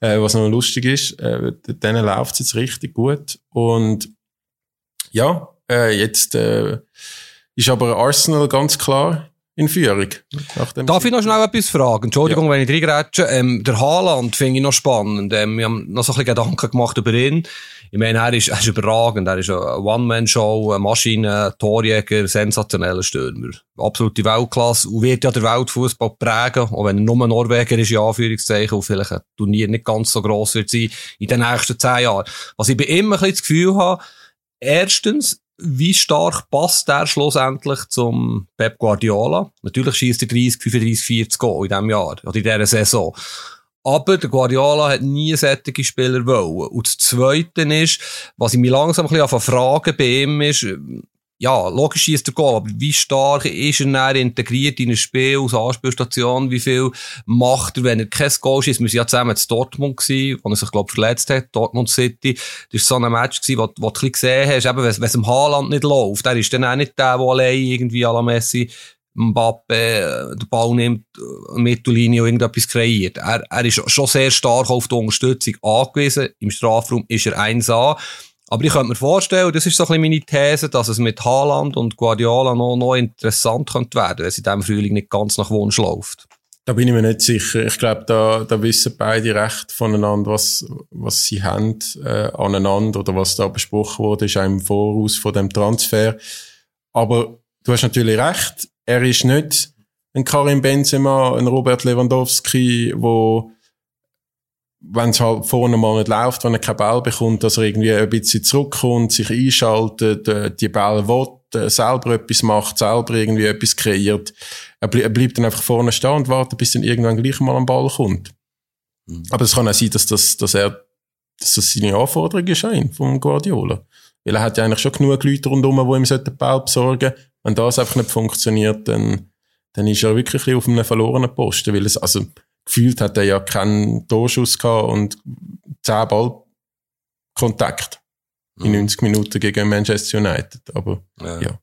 äh, was noch lustig ist. Äh, denen läuft es jetzt richtig gut und ja, äh, jetzt äh, ist aber Arsenal ganz klar in Führung. Darf ich noch schnell etwas fragen? Entschuldigung, ja. wenn ich reingrätsche. Ähm, der Haaland finde ich noch spannend. Ähm, wir haben noch so ein bisschen Gedanken gemacht über ihn. Ich meine, er ist, er ist überragend. Er ist eine One-Man-Show, eine Maschine, ein Torjäger, sensationeller Stürmer. Absolute Weltklasse. Und wird ja der Weltfußball prägen, auch wenn er nur Norweger ist, in Anführungszeichen, und vielleicht ein Turnier nicht ganz so gross wird sein in den nächsten zehn Jahren. Was ich bei ihm ein bisschen das Gefühl habe, erstens, wie stark passt der schlussendlich zum Pep Guardiola? Natürlich schießt er 30, 35, 40 Goal in diesem Jahr oder in dieser Saison. Aber der Guardiola hat nie sättige Spieler wollen. Und das Zweite ist, was ich mich langsam ein bisschen fragen bei ihm ist, ja, logisch ist der Goal, aber wie stark ist er integriert in ein Spiel als Anspielstation? Wie viel macht er, wenn er kein Goal schießt? Wir waren ja zusammen in Dortmund gewesen, wo er sich, glaube ich, verletzt hat, Dortmund City. Das war so ein Match gewesen, wo, wo du ein bisschen gesehen hast, eben, wenn es im Haaland nicht läuft, der ist dann auch nicht der, der allein irgendwie à la Messi Mbappe äh, den Ball nimmt, äh, Mittellinie und irgendetwas kreiert. Er, er ist schon sehr stark auf die Unterstützung angewiesen. Im Strafraum ist er 1A. Aber ich könnte mir vorstellen, das ist so ein bisschen meine These, dass es mit Haaland und Guardiola noch, noch interessant könnte werden, wenn es in diesem Frühling nicht ganz nach Wunsch läuft. Da bin ich mir nicht sicher. Ich glaube, da, da wissen beide recht voneinander, was, was sie haben äh, aneinander oder was da besprochen wurde, ist auch im Voraus von dem Transfer. Aber du hast natürlich recht. Er ist nicht ein Karim Benzema, ein Robert Lewandowski, wo wenn es halt vorne mal nicht läuft, wenn er keinen Ball bekommt, dass er irgendwie ein bisschen zurückkommt, sich einschaltet, äh, die Ball will, äh, selber etwas macht, selber irgendwie etwas kreiert. Er, bl er, bleibt dann einfach vorne stehen und wartet, bis dann irgendwann gleich mal am Ball kommt. Mhm. Aber es kann auch sein, dass, das, dass er, dass das seine Anforderung ist ein, vom Guardiola. Weil er hat ja eigentlich schon genug Leute rundherum, die ihm den Ball besorgen Wenn das einfach nicht funktioniert, dann, dann ist er wirklich auf einem verlorenen Posten, weil es, also, gefühlt hat er ja keinen Torschuss gehabt und 10 Ballkontakt mhm. in 90 Minuten gegen Manchester United. Aber ja. ja.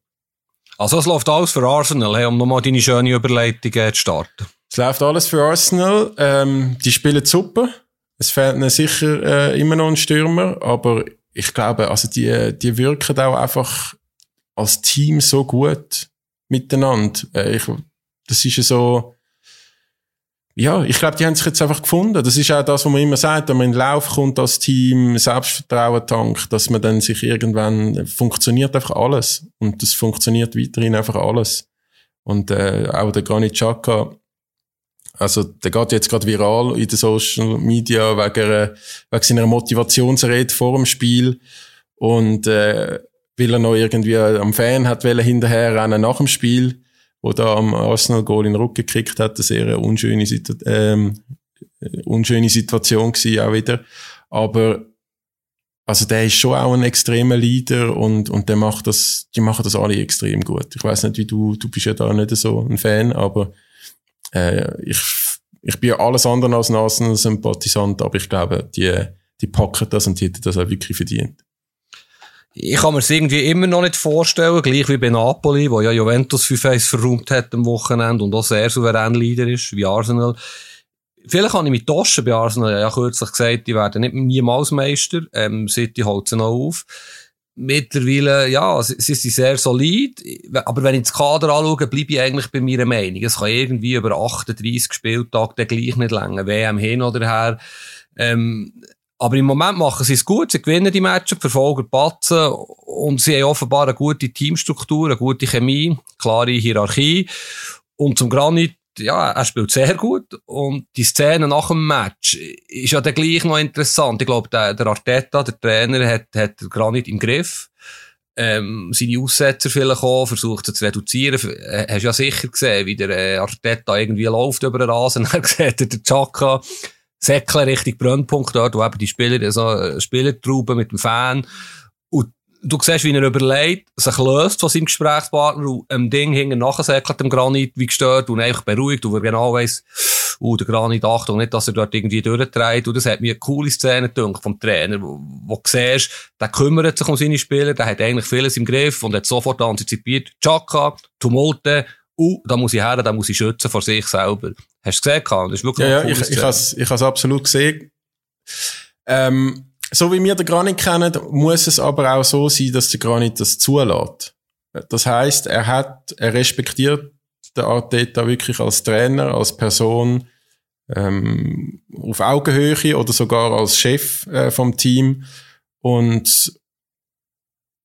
Also es läuft alles für Arsenal, hey, um nochmal deine schöne Überleitung äh, zu starten. Es läuft alles für Arsenal. Ähm, die spielen super. Es fehlt ihnen sicher äh, immer noch ein Stürmer, aber ich glaube, also die, die wirken auch einfach als Team so gut miteinander. Äh, ich, das ist ja so, ja, ich glaube, die haben sich jetzt einfach gefunden. Das ist auch das, was man immer sagt, wenn man in den Lauf kommt als Team, Selbstvertrauen tankt, dass man dann sich irgendwann, funktioniert einfach alles. Und das funktioniert weiterhin einfach alles. Und äh, auch der Granit Xhaka, also der geht jetzt gerade viral in den Social Media wegen, äh, wegen seiner Motivationsrede vor dem Spiel. Und äh, weil er noch irgendwie am Fan hat hinterher rennen nach dem Spiel wo da am Arsenal-Goal in den Rücken gekriegt hat, eine sehr unschöne, Situ ähm, unschöne Situation gewesen auch wieder. Aber also der ist schon auch ein extremer Leader und, und der macht das, die machen das alle extrem gut. Ich weiß nicht, wie du, du bist ja da nicht so ein Fan, aber äh, ich, ich bin alles andere als ein Arsenal-Sympathisant, aber ich glaube, die, die packen das und die hätten das auch wirklich verdient ich kann mir es irgendwie immer noch nicht vorstellen, gleich wie bei Napoli, wo ja Juventus 5-1 verräumt hat am Wochenende und auch sehr souverän Leader ist, wie Arsenal. Vielleicht habe ich mit Taschen bei Arsenal ja kürzlich gesagt, die werden nicht niemals Meister, ähm, City holt sie noch auf. Mittlerweile, ja, sie, sie sind sehr solid, aber wenn ich das Kader anschaue, bleibe ich eigentlich bei meiner Meinung. Es kann irgendwie über 38 Spieltage gleich nicht länger, WM hin oder her. Ähm, aber im Moment machen sie es gut, sie gewinnen die Matches, verfolgen Batzen und sie haben offenbar eine gute Teamstruktur, eine gute Chemie, klare Hierarchie. Und zum Granit, ja, er spielt sehr gut. Und die Szene nach dem Match ist ja dann gleich noch interessant. Ich glaube, der, der Arteta, der Trainer, hat, hat Granit im Griff. Ähm, seine Aussetzer vielleicht auch, versucht sie zu reduzieren. Äh, hast ja sicher gesehen, wie der äh, Arteta irgendwie läuft über den Rasen. Er sieht der Chaka Säckle Richtung Brennpunkt dort, wo eben die Spieler, so eine Spielertraube mit dem Fan. Und du siehst, wie er überlegt, sich löst von seinem Gesprächspartner und einem Ding hinten nachsäckelt dem Granit wie gestört und einfach beruhigt und er genau weiss, uh, der Granit, Achtung, nicht, dass er dort irgendwie durchdreht. Und das hat mir eine coole Szene gedacht vom Trainer, wo, wo du siehst, der kümmert sich um seine Spieler, der hat eigentlich vieles im Griff und hat sofort antizipiert, Chaka, Tumulte, uh, da muss ich her, da muss ich schützen vor sich selber. Hast du gesehen, Karl? Das ist wirklich ja, ja, ich, ich habe es absolut gesehen. Ähm, so wie wir den Granit kennen, muss es aber auch so sein, dass der Granit das zulässt. Das heißt, er hat, er respektiert den Arteta wirklich als Trainer, als Person ähm, auf Augenhöhe oder sogar als Chef äh, vom Team. Und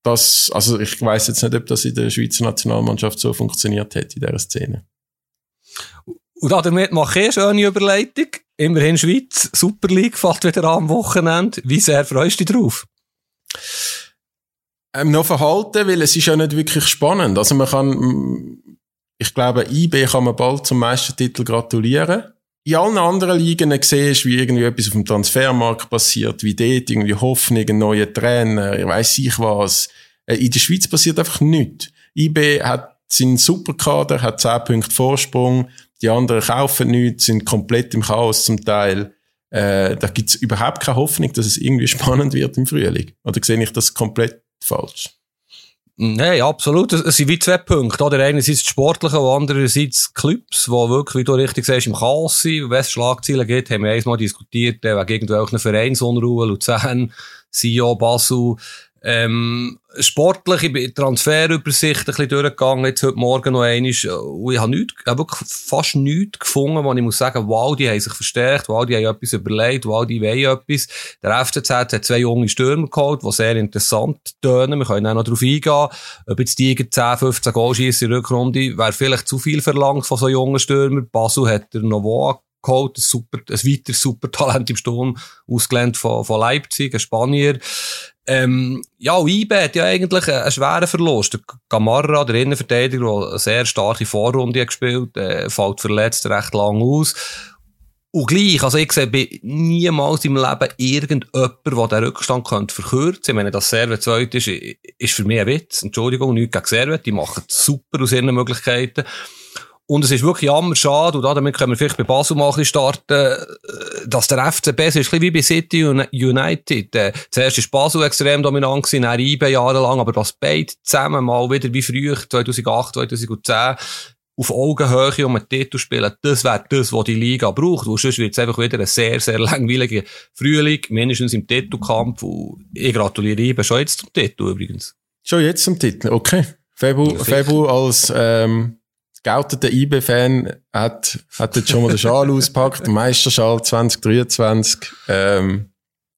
das, also ich weiß jetzt nicht, ob das in der Schweizer Nationalmannschaft so funktioniert hätte in dieser Szene. Und damit mache ich eine schöne Überleitung. Immerhin Schweiz, Super League fällt wieder am Wochenende. Wie sehr freust du dich drauf? Ähm, noch verhalten, weil es ist ja nicht wirklich spannend. Also man kann, ich glaube, IB kann man bald zum Meistertitel gratulieren. In allen anderen Ligen siehst wie irgendwie etwas auf dem Transfermarkt passiert, wie dort irgendwie Hoffnung, ein neuer Trainer, ich weiss ich was. Äh, in der Schweiz passiert einfach nichts. IB hat seinen Superkader, hat 10 Punkte Vorsprung, die anderen kaufen nichts, sind komplett im Chaos zum Teil. Äh, da gibt's überhaupt keine Hoffnung, dass es irgendwie spannend wird im Frühling. Oder sehe ich das komplett falsch? Nein, absolut. Es sind wie zwei Punkte. Oder einerseits das Sportliche und andererseits Clubs, die wirklich, wie du richtig sagst, im Chaos sind. Wenn es Schlagzeilen gibt, haben wir einmal diskutiert, äh, wegen irgendwelchen Vereinsunruhen, Luzern, Sio, Basel, ähm, sportliche Transferübersicht ein bisschen durchgegangen, jetzt heute Morgen noch einmal. Und ich habe nichts, ich habe wirklich fast nichts gefunden, wo ich muss sagen, wow, die haben sich verstärkt, wow, die haben etwas überlegt, wow, die wollen etwas. Der FCZ hat zwei junge Stürmer geholt, die sehr interessant tönen. Wir können auch noch darauf eingehen. Ob jetzt die 10, 15 Goal schießen in Rückrunde, wäre vielleicht zu viel verlangt von so jungen Stürmern. Basel hat der Novoa geholt, ein super, ein weiteres super Talent im Sturm, ausgelernt von, von Leipzig, ein Spanier. Ähm, ja, IB hat ja eigentlich einen schweren Verlust. Der Gamarra, der Innenverteidiger, der eine sehr starke Vorrunde hat gespielt, äh, fällt verletzt recht lang aus. Und gleich, also ich sehe niemals im Leben irgendjemand, der den Rückstand könnte verkürzen. Ich meine, dass Servet zweit ist, ist für mich ein Witz. Entschuldigung, nichts gegen Servet. Die machen super aus ihren Möglichkeiten. Und es ist wirklich jammer schade, und damit können wir vielleicht bei Basel mal ein bisschen starten, äh, dass der FCB ist, ein bisschen wie bei City United. Äh, zuerst ist Basel extrem dominant gewesen, dann IBE jahrelang, aber das beide zusammen mal wieder wie früher, 2008, 2010, auf Augenhöhe um einen Titel spielen, das wäre das, was die Liga braucht. Weil sonst wird es einfach wieder ein sehr, sehr langweiliger Frühling, mindestens im Titelkampf. Und ich gratuliere IBE schon jetzt zum Titel übrigens. Schon jetzt zum Titel, okay. Febu, Febu als ähm, geouteter IB-Fan hat, hat jetzt schon mal den Schal auspackt, den Meisterschal 2023. Ähm,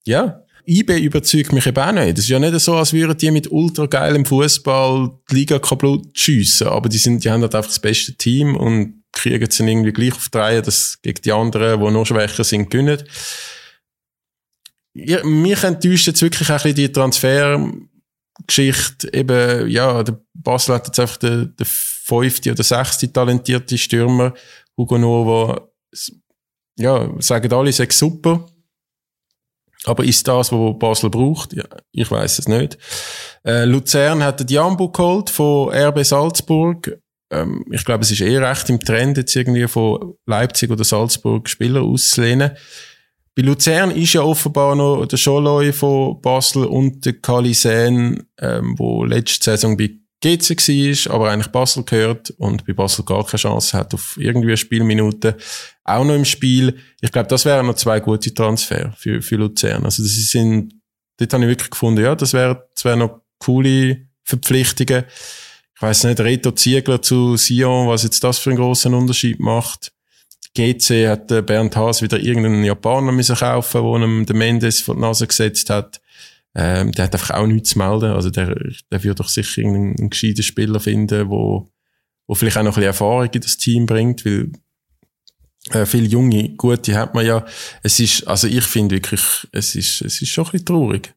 ja, IB überzeugt mich eben auch nicht. Das ist ja nicht so, als würden die mit ultra geilem Fußball die Liga kaputt schiessen. Aber die sind, die haben halt einfach das beste Team und kriegen es dann irgendwie gleich auf die Reihe, dass gegen die anderen, die noch schwächer sind, gewinnen. Ja, mich enttäuscht jetzt wirklich ein bisschen die Transfer, Geschichte eben, ja, der Basel hat jetzt einfach den, den fünfte oder sechste talentierte Stürmer, Hugo Novo, ja, sagen alle, sei super. Aber ist das, was Basel braucht? Ja, ich weiß es nicht. Äh, Luzern hat den Jambu geholt von RB Salzburg. Ähm, ich glaube, es ist eher recht im Trend, jetzt irgendwie von Leipzig oder Salzburg Spieler auszulehnen. Bei Luzern ist ja offenbar noch der Scholoi von Basel und der Kalisen, ähm, wo letzte Saison bei GC war, aber eigentlich Basel gehört und bei Basel gar keine Chance hat auf irgendwie Spielminuten. Auch noch im Spiel. Ich glaube, das wären noch zwei gute Transfer für, für Luzern. Also das sind, dort habe ich wirklich gefunden, ja, das wäre, das wären noch coole Verpflichtungen. Ich weiß nicht, Reto Ziegler zu Sion, was jetzt das für einen großen Unterschied macht. GC hat äh, Bernd Haas wieder irgendeinen Japaner müssen kaufen, wo ihm der Mendes vor die Nase gesetzt hat. Ähm, der hat einfach auch nichts zu melden. Also der, der wird doch sicher irgendeinen einen gescheiten Spieler finden, wo, wo vielleicht auch noch ein bisschen Erfahrung in das Team bringt, weil äh, viele junge, gute hat man ja. Es ist, also ich finde wirklich, es ist, es ist schon ein bisschen traurig.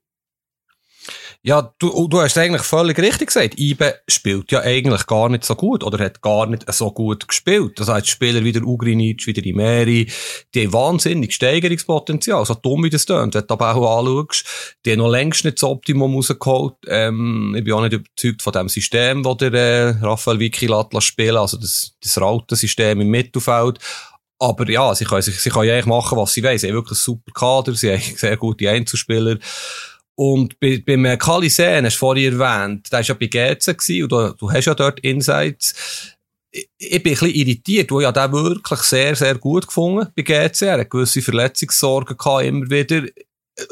Ja, du, du hast eigentlich völlig richtig gesagt. Ibe spielt ja eigentlich gar nicht so gut oder hat gar nicht so gut gespielt. Das heißt, Spieler wie der Ugrinic, wie der Imeri, die haben wahnsinnig Steigerungspotenzial. So dumm wie das tönt, wenn du aber auch anschaust. Die haben noch längst nicht das Optimum rausgeholt. Ähm, ich bin auch nicht überzeugt von dem System, das der äh, Raphael Wiki spielen Also das, das Rautensystem im Mittelfeld. Aber ja, sie können, sie, sie können eigentlich machen, was sie wollen. Sie haben wirklich einen super Kader, sie haben sehr gute Einzelspieler. Und bei, beim Kali Sehn, hast du vorhin erwähnt, der war ja bei gewesen, und du, du hast ja dort Insights. Ich, ich bin ein bisschen irritiert, weil ich den wirklich sehr, sehr gut gefunden bei GC. Er hat gewisse Verletzungssorgen gehabt, immer wieder.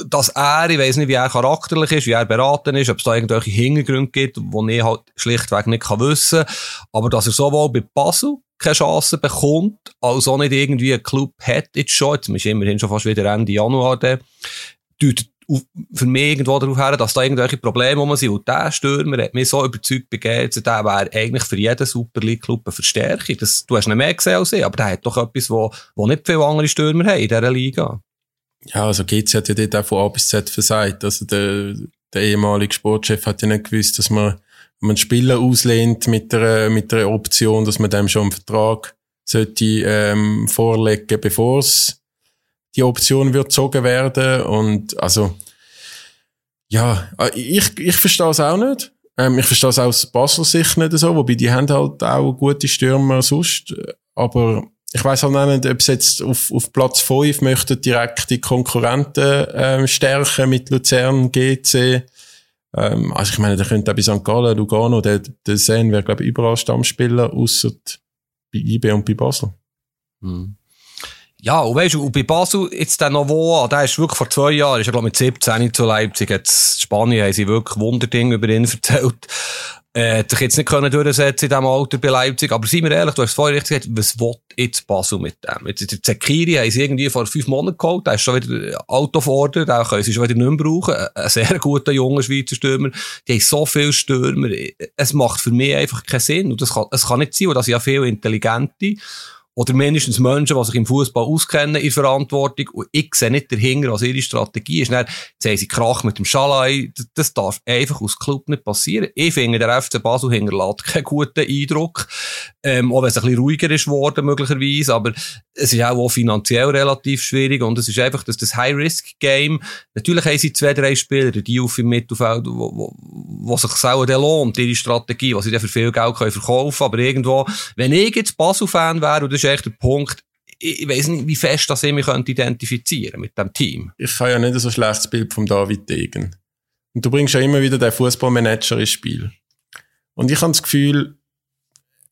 Dass er, ich weiss nicht, wie er charakterlich ist, wie er beraten ist, ob es da irgendwelche Hintergründe gibt, die ich halt schlichtweg nicht kann wissen kann. Aber dass er sowohl bei Basel keine Chance bekommt, als auch nicht irgendwie ein Club hat jetzt schon, jetzt ist immerhin schon fast wieder Ende Januar, der, für mich irgendwo darauf her, dass da irgendwelche Probleme rum sind. Und der Stürmer hat mich so überzeugt begeben, der wäre eigentlich für jeden Super League Club eine Verstärkung. Das, du hast nicht mehr gesehen als ich, aber der hat doch etwas, wo, wo nicht viele andere Stürmer haben in dieser Liga. Ja, also GC hat ja dort auch von A bis Z versagt. Also der, der ehemalige Sportchef hat ja nicht gewusst, dass man, wenn man Spieler auslehnt mit der, mit der Option, dass man dem schon einen Vertrag sollte, ähm, vorlegen, bevor es die Option wird gezogen werden und also ja, äh, ich, ich verstehe es auch nicht. Ähm, ich verstehe es aus Basel Sicht nicht so, wobei die haben halt auch gute Stürmer sonst, aber ich weiß halt nicht, ob sie jetzt auf, auf Platz 5 möchten direkt die Konkurrenten ähm, stärken mit Luzern, GC. Ähm, also ich meine, da könnte auch bei St. Gallen, Lugano, der, der Sen wäre, glaube ich, überall Stammspieler, außer bei IB und bei Basel. Hm. Ja, und weißt du, bei Basel jetzt der Novoa, der ist wirklich vor zwei Jahren, ist er, glaube ich, mit 17 zu Leipzig, jetzt Spanien haben sie wirklich Wunderdinge über ihn erzählt. Äh, hat sich jetzt nicht können durchsetzen in diesem Alter bei Leipzig. Aber seien wir ehrlich, du hast es vorhin richtig gesagt, was will jetzt Basel mit dem? Jetzt, der Zekiri haben sie irgendwie vor fünf Monaten geholt, der ist schon wieder out of order, den können sie schon wieder nicht mehr brauchen. Ein sehr guter, junger Schweizer Stürmer. Die haben so viele Stürmer. Es macht für mich einfach keinen Sinn. Und das kann, es kann nicht sein, und das sind ja viele Intelligente oder mindestens Menschen, die sich im Fußball auskennen, in Verantwortung. Und ich sehe nicht dahinter, was ihre Strategie ist. Dann, jetzt haben sie Krach mit dem Schalai. Das darf einfach aus Club nicht passieren. Ich finde, der FC Basel hinterlässt keinen guten Eindruck. Ähm, auch wenn es ein bisschen ruhiger ist worden, möglicherweise. Aber es ist auch, auch finanziell relativ schwierig. Und es ist einfach, dass das High-Risk-Game, natürlich haben sie zwei, drei Spieler, die auf im Mittelfeld, wo, wo, wo sich auch lohnt, ihre Strategie, was sie dann für viel Geld können verkaufen Aber irgendwo, wenn ich jetzt Basel-Fan wäre, und das echt der Punkt, ich weiß nicht, wie fest das ich mich identifizieren mit dem Team. Ich habe ja nicht so ein schlechtes Bild von David Degen. Und du bringst ja immer wieder den Fußballmanager ins Spiel. Und ich habe das Gefühl,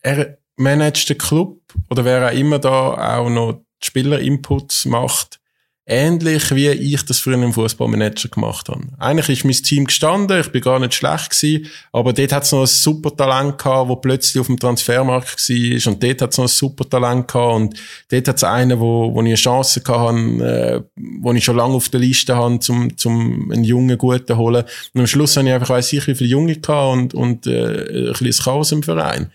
er managt den Club oder wer auch immer da auch noch Spielerinputs macht, Ähnlich wie ich das früher im Fußballmanager gemacht habe. Eigentlich ist mein Team gestanden, ich bin gar nicht schlecht gewesen, aber dort hat es noch ein super Talent gehabt, wo plötzlich auf dem Transfermarkt war und dort hat es noch ein super Talent gehabt und dort hat es einen, wo, wo ich eine Chance gehabt habe, äh, wo ich schon lange auf der Liste habe, zum, zum einen jungen Guten holen. Und am Schluss habe ich einfach, weiss ich, wie viele Junge gehabt und, und äh, ein bisschen Chaos im Verein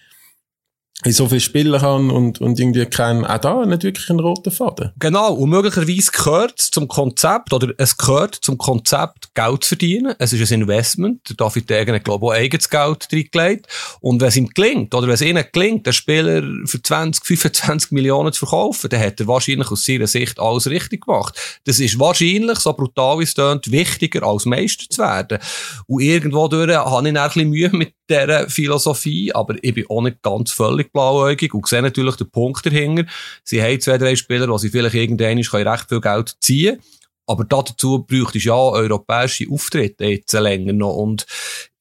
ich so viel spielen kann und, und irgendwie kein, auch da nicht wirklich einen roten Faden. Genau. Und möglicherweise gehört zum Konzept, oder es gehört zum Konzept, Geld zu verdienen. Es ist ein Investment. Der David Degen hat, glaube ich, auch eigenes Geld reingelegt. Und wenn es ihm gelingt, oder wenn es ihnen gelingt, den Spieler für 20, 25 Millionen zu verkaufen, dann hat er wahrscheinlich aus seiner Sicht alles richtig gemacht. Das ist wahrscheinlich, so brutal wie es tönt, wichtiger als Meister zu werden. Und irgendwo durch habe ich ein bisschen Mühe mit dieser Philosophie, aber ich bin auch nicht ganz völlig blauäugig und sehe natürlich den Punkt dahinter. Sie haben zwei, drei Spieler, die sie vielleicht irgendwann recht viel Geld ziehen können. Aber dazu bräuchte ich ja europäische Auftritte jetzt länger noch. Und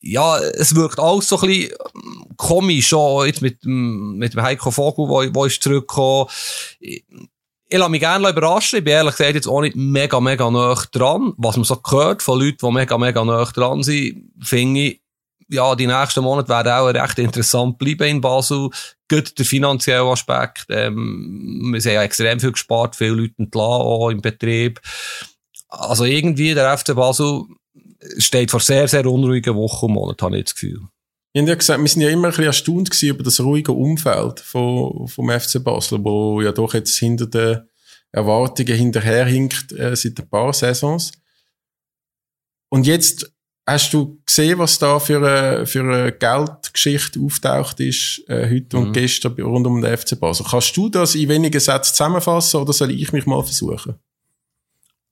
ja, es wirkt alles so ein bisschen komisch, auch jetzt mit, mit Heiko Vogel, wo, ist zurückgekommen. Ich lasse mich gerne überraschen. Ich bin ehrlich gesagt jetzt auch nicht mega, mega nah dran. Was man so hört von Leuten, die mega, mega nah dran sind, finde ich, ja, die nächsten Monate werden auch recht interessant bleiben in Basel. Gut der finanzielle Aspekt. Ähm, wir haben ja extrem viel gespart, viele Leute entlassen auch im Betrieb. Also irgendwie, der FC Basel steht vor sehr, sehr unruhigen Wochen und Monaten, habe ich das Gefühl. Ich habe ja gesagt, wir sind ja immer ein bisschen erstaunt über das ruhige Umfeld vom, vom FC Basel, wo ja doch jetzt hinter den Erwartungen hinterherhinkt äh, seit ein paar Saisons. Und jetzt Hast du gesehen, was da für eine, für eine Geldgeschichte auftaucht ist, äh, heute mhm. und gestern rund um den FC Basel? Kannst du das in wenigen Sätzen zusammenfassen oder soll ich mich mal versuchen?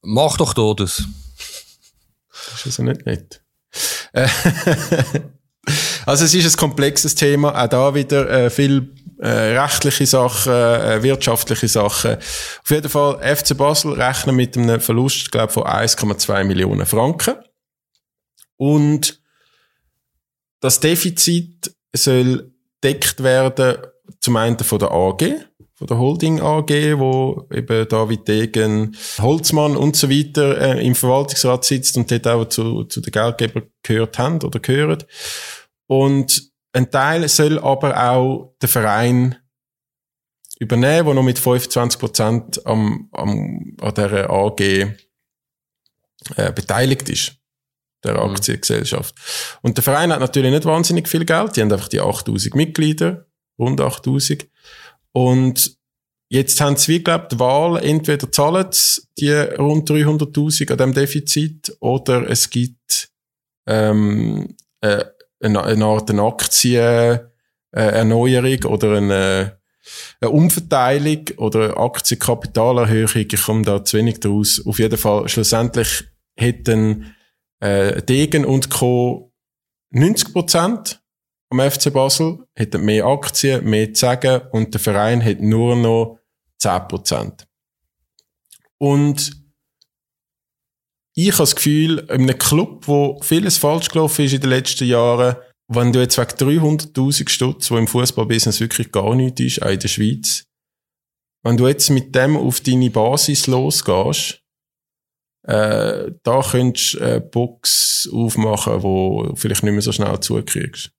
Mach doch da das. Das ist also nicht nett. Äh, also es ist ein komplexes Thema, auch da wieder äh, viel äh, äh, rechtliche Sachen, äh, wirtschaftliche Sachen. Auf jeden Fall, FC Basel rechnet mit einem Verlust, glaube von 1,2 Millionen Franken. Und das Defizit soll deckt werden, zum einen von der AG, von der Holding AG, wo eben David Degen, Holzmann und so weiter äh, im Verwaltungsrat sitzt und dort auch zu, zu den Geldgebern gehört haben oder gehören. Und ein Teil soll aber auch der Verein übernehmen, der noch mit 25 Prozent am, am, an dieser AG äh, beteiligt ist der mhm. Aktiengesellschaft. Und der Verein hat natürlich nicht wahnsinnig viel Geld. Die haben einfach die 8000 Mitglieder, rund 8000. Und jetzt haben sie, wie glaube die Wahl, entweder zahlen die rund 300.000 an dem Defizit oder es gibt ähm, äh, eine, eine Art eine Aktienerneuerung äh, oder eine, eine Umverteilung oder eine Aktienkapitalerhöhung. Ich komme da zu wenig draus. Auf jeden Fall, schlussendlich hätten äh, Degen und Co. 90 Prozent am FC Basel, hätten mehr Aktien, mehr zu sagen und der Verein hat nur noch 10 Prozent. Und ich habe das Gefühl, in einem Club, wo vieles falsch gelaufen ist in den letzten Jahren, wenn du jetzt wegen 300.000 Stutz, wo im Fußballbusiness wirklich gar nichts ist, auch in der Schweiz, wenn du jetzt mit dem auf deine Basis losgehst, äh, da könntest du eine Box aufmachen, wo vielleicht nicht mehr so schnell zukriegst.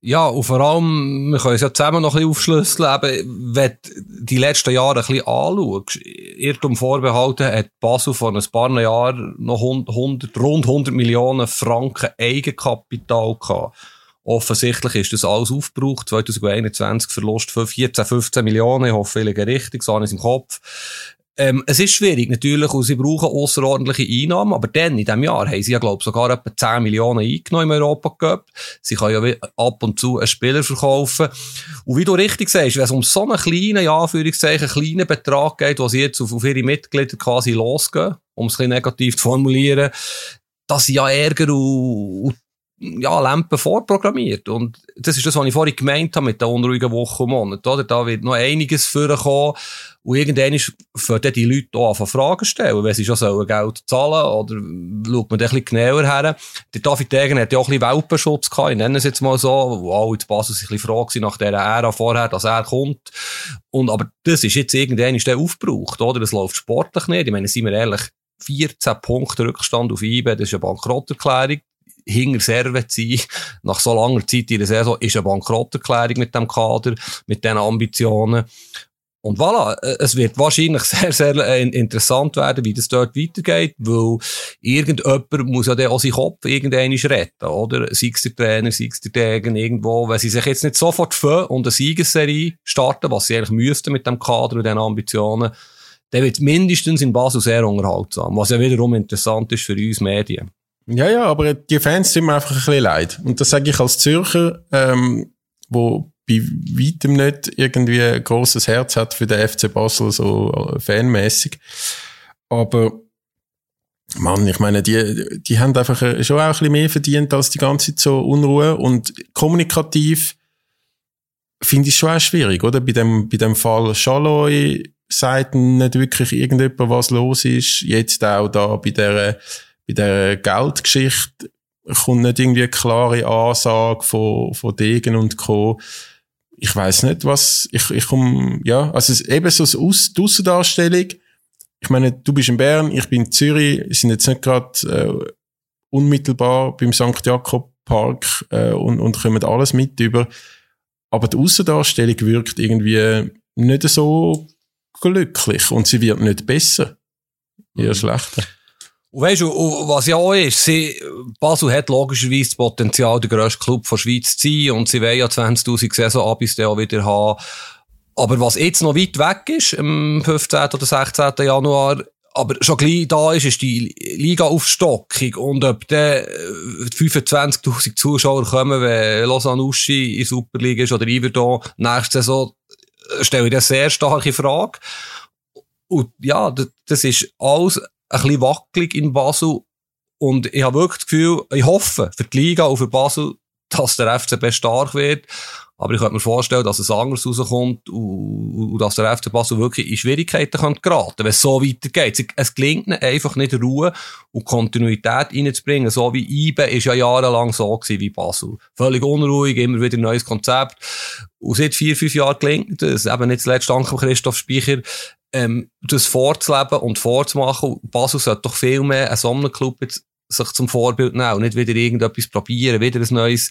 Ja, und vor allem, wir können es ja zusammen noch ein bisschen aufschlüsseln, eben, wenn du die letzten Jahre ein bisschen anschaust, Irrtum vorbehalten, hat Basel vor ein paar Jahren noch 100, rund 100 Millionen Franken Eigenkapital gehabt. Offensichtlich ist das alles aufgebraucht. 2021 Verlust von 14, 15 Millionen. Ich hoffe, ich liege richtig, so ist im Kopf. Ähm, es ist schwierig, natürlich, und sie brauchen außerordentliche Einnahmen, aber dann, in diesem Jahr, haben sie ja, glaube ich, sogar etwa 10 Millionen eingenommen im Europa Cup. Sie können ja ab und zu einen Spieler verkaufen. Und wie du richtig sagst, wenn es um so einen kleinen, ja, Anführungszeichen, kleinen Betrag geht, wo sie jetzt auf, auf ihre Mitglieder quasi losgehen, um es ein bisschen negativ zu formulieren, dass sie ja Ärger und, und ja, Lampen vorprogrammiert. Und das ist das, was ich vorhin gemeint habe mit den unruhigen Wochen und Monaten, oder? Da wird noch einiges vorkommen. Und irgendwann fangen die Leute auch an Fragen stellen, wenn sie schon sollen Geld zahlen oder schaut man da ein bisschen genauer her. Der David Degen hat ja auch ein bisschen Welpenschutz gehabt, ich nenne es jetzt mal so, wo alle in Basel sich ein bisschen froh nach dieser Ära vorher, dass er kommt. Und, aber das ist jetzt irgendwann ist der aufgebraucht, oder? Das läuft sportlich nicht. Ich meine, seien wir ehrlich, 14 Punkte Rückstand auf IBE, das ist eine Bankrotterklärung hinter Serve zu sein, nach so langer Zeit in der Saison, ist eine Bankrotterklärung mit dem Kader, mit diesen Ambitionen. Und voilà, äh, es wird wahrscheinlich sehr, sehr äh, interessant werden, wie das dort weitergeht, weil irgendjemand muss ja dann auch seinen Kopf irgendwann retten, oder? Sei es der Trainer, sei es der Degen, irgendwo. Wenn sie sich jetzt nicht sofort für und eine Siegesserie starten, was sie eigentlich müssten mit dem Kader und diesen Ambitionen, dann wird mindestens in Basel sehr unterhaltsam, was ja wiederum interessant ist für uns Medien. Ja, ja, aber die Fans sind mir einfach ein bisschen leid. Und das sage ich als Zürcher, ähm, wo bei weitem nicht irgendwie ein grosses Herz hat für den FC Basel, so äh, fanmäßig. Aber, Mann, ich meine, die, die haben einfach äh, schon auch ein bisschen mehr verdient als die ganze Zeit so Unruhe und kommunikativ finde ich schon auch schwierig, oder? Bei dem, bei dem Fall Schalloy sagt nicht wirklich irgendjemand, was los ist. Jetzt auch da bei der, bei der Geldgeschichte kommt nicht irgendwie eine klare Ansage von, von Degen und Co ich weiß nicht, was, ich, ich komm, ja, also es, eben so Aus, die Aussendarstellung. Ich meine, du bist in Bern, ich bin in Zürich, sind jetzt nicht gerade äh, unmittelbar beim St. Jakob Park äh, und, und kommen alles mit über. Aber die Aussendarstellung wirkt irgendwie nicht so glücklich und sie wird nicht besser. Eher mhm. schlechter. Und weißt du, was ja auch ist, sie, Basel hat logischerweise das Potenzial, der grösste Club der Schweiz zu sein und sie wollen ja 20.000 Saisonabis auch wieder haben. Aber was jetzt noch weit weg ist, am 15. oder 16. Januar, aber schon gleich da ist, ist die Liga-Aufstockung. Und ob dann 25.000 Zuschauer kommen, wenn Lausanne Uschi in Superliga ist oder Iverdon nächste Saison, stelle ich eine sehr starke Frage. Und ja, das ist alles ein bisschen wackelig in Basel. Und ich habe wirklich das Gefühl, ich hoffe für die Liga und für Basel, dass der FCB stark wird. Aber ich könnte mir vorstellen, dass es anders rauskommt und, und dass der FC Basel wirklich in Schwierigkeiten geraten wenn es so weitergeht. Es gelingt ihnen einfach nicht Ruhe und Kontinuität reinzubringen. So wie IBE ist ja jahrelang so gewesen wie Basel. Völlig unruhig, immer wieder ein neues Konzept. Und seit vier, fünf Jahren gelingt es, eben nicht zuletzt dank Christoph Speicher, ähm, das vorzuleben und vorzumachen. Basel sollte doch viel mehr ein Sommerclub jetzt sich zum Vorbild nehmen und nicht wieder irgendetwas probieren, wieder ein neues,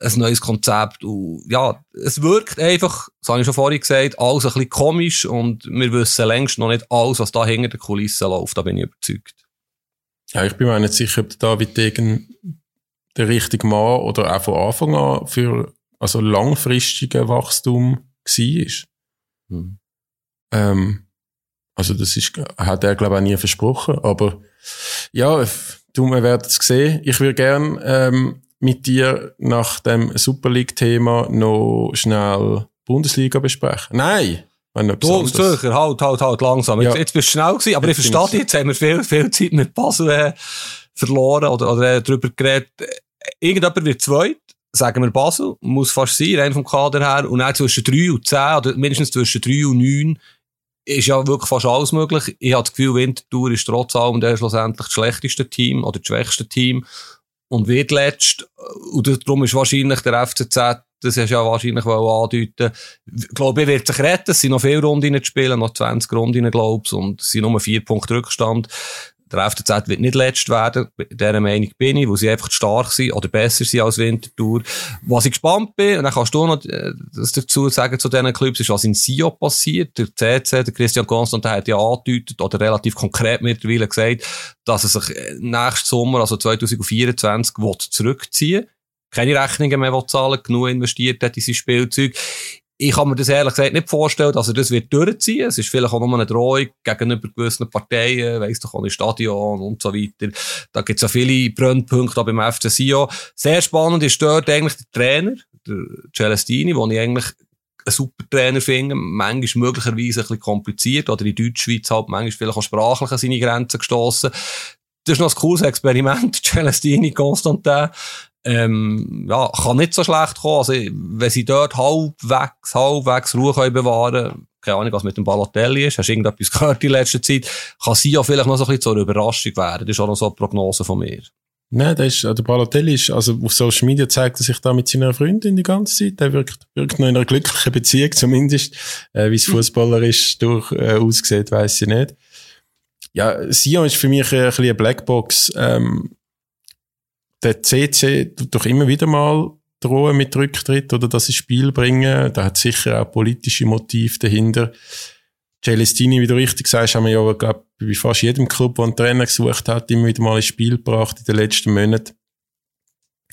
ein neues Konzept. Und ja, es wirkt einfach, das habe ich schon vorhin gesagt, alles ein bisschen komisch und wir wissen längst noch nicht alles, was da hinter den Kulissen läuft, da bin ich überzeugt. Ja, ich bin mir nicht sicher, ob David Degen der richtige Mann oder auch von Anfang an für also langfristigen Wachstum war. Hm. Ähm, also das ist, hat er glaube ich auch nie versprochen, aber ja, Du, wir werden es sehen. Ich würde gern ähm, mit dir nach dem Super League-Thema noch schnell Bundesliga besprechen. Nein! Du, sicher, halt, halt, halt, langsam. Ja. Jetzt, jetzt bist du schnell gewesen, aber jetzt ich verstehe dich, jetzt haben wir viel, viel Zeit mit Basel äh, verloren oder, oder äh, darüber geredet. Irgendjemand wird zweit, sagen wir Basel, muss fast sein, rein vom Kader her, und dann zwischen 3 und 10, oder mindestens zwischen 3 und 9, ist ja wirklich fast alles möglich. Ich habe das Gefühl, Winterthur ist trotz allem der schlussendlich das schlechteste Team oder das schwächste Team und wird letzt. Und darum ist wahrscheinlich der FCZ, das hast du ja wahrscheinlich andeuten, ich glaube, er wird sich retten. Es sind noch viele Runden zu spielen, noch 20 Runden, glaube ich, und es sind nur vier Punkte Rückstand der FCZ wird nicht letzt werden, dieser Meinung bin ich, wo sie einfach stark sind oder besser sind als Winterthur. Was ich gespannt bin, und dann kannst du noch äh, das dazu sagen zu diesen Clubs, ist, was in Sio passiert. Der CC, der Christian Constant, hat ja angedeutet oder relativ konkret mittlerweile gesagt, dass er sich äh, nächsten Sommer, also 2024, zurückziehen will keine Rechnungen mehr zahlen, genug investiert hat in sein Spielzeug ich kann mir das ehrlich gesagt nicht vorstellen, dass er das wird durchziehen. Es ist vielleicht auch nur eine Drohung gegenüber gewissen Parteien, weiss doch auch im Stadion und so weiter. Da gibt es ja viele Brennpunkte auch beim FC Sion. Sehr spannend ist dort eigentlich der Trainer, der Celestini, den ich eigentlich einen super Trainer finde, manchmal möglicherweise ein bisschen kompliziert oder in Deutschschweiz halt manchmal vielleicht auch sprachlich an seine Grenzen gestossen. Das ist noch ein cooles Experiment, Celestini, Constantin ähm, ja, kann nicht so schlecht kommen. Also, wenn sie dort halbwegs, halbwegs Ruhe können bewahren keine Ahnung, was mit dem Balotelli ist, hast du irgendetwas gehört in letzter Zeit, kann sie ja vielleicht noch so ein bisschen zur Überraschung werden. Das ist auch noch so eine Prognose von mir. Nein, der ist, der Balotelli ist, also auf Social Media zeigt er sich da mit seiner Freundin die ganze Zeit. Der wirkt, wirkt noch in einer glücklichen Beziehung zumindest. Äh, wie es Fußballerisch durch, äh, aussieht, weiss ich nicht. Ja, Sion ist für mich ein bisschen eine Blackbox. Ähm, der CC tut doch immer wieder mal drohen mit Rücktritt oder das ins Spiel bringen. Da hat sicher auch politische Motive dahinter. Celestini, wie du richtig sagst, haben wir ja, glaub, bei fast jedem Club, der einen Trainer gesucht hat, immer wieder mal ins Spiel gebracht in den letzten Monaten.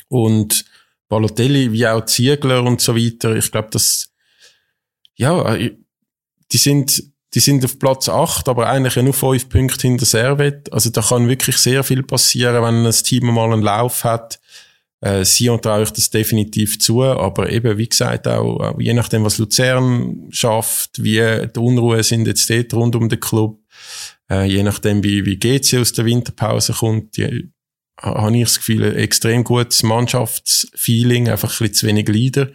Und Balotelli, wie auch Ziegler und so weiter, ich glaube, das, ja, die sind die sind auf Platz 8, aber eigentlich nur 5 Punkte hinter Servet. Also da kann wirklich sehr viel passieren, wenn ein Team mal einen Lauf hat. Äh, Sion traue ich das definitiv zu, aber eben, wie gesagt, auch, je nachdem, was Luzern schafft, wie die Unruhe sind jetzt dort rund um den Club, äh, je nachdem, wie, wie GC aus der Winterpause kommt, die, habe ich das Gefühl, ein extrem gutes Mannschaftsfeeling, einfach ein bisschen zu wenig Leader.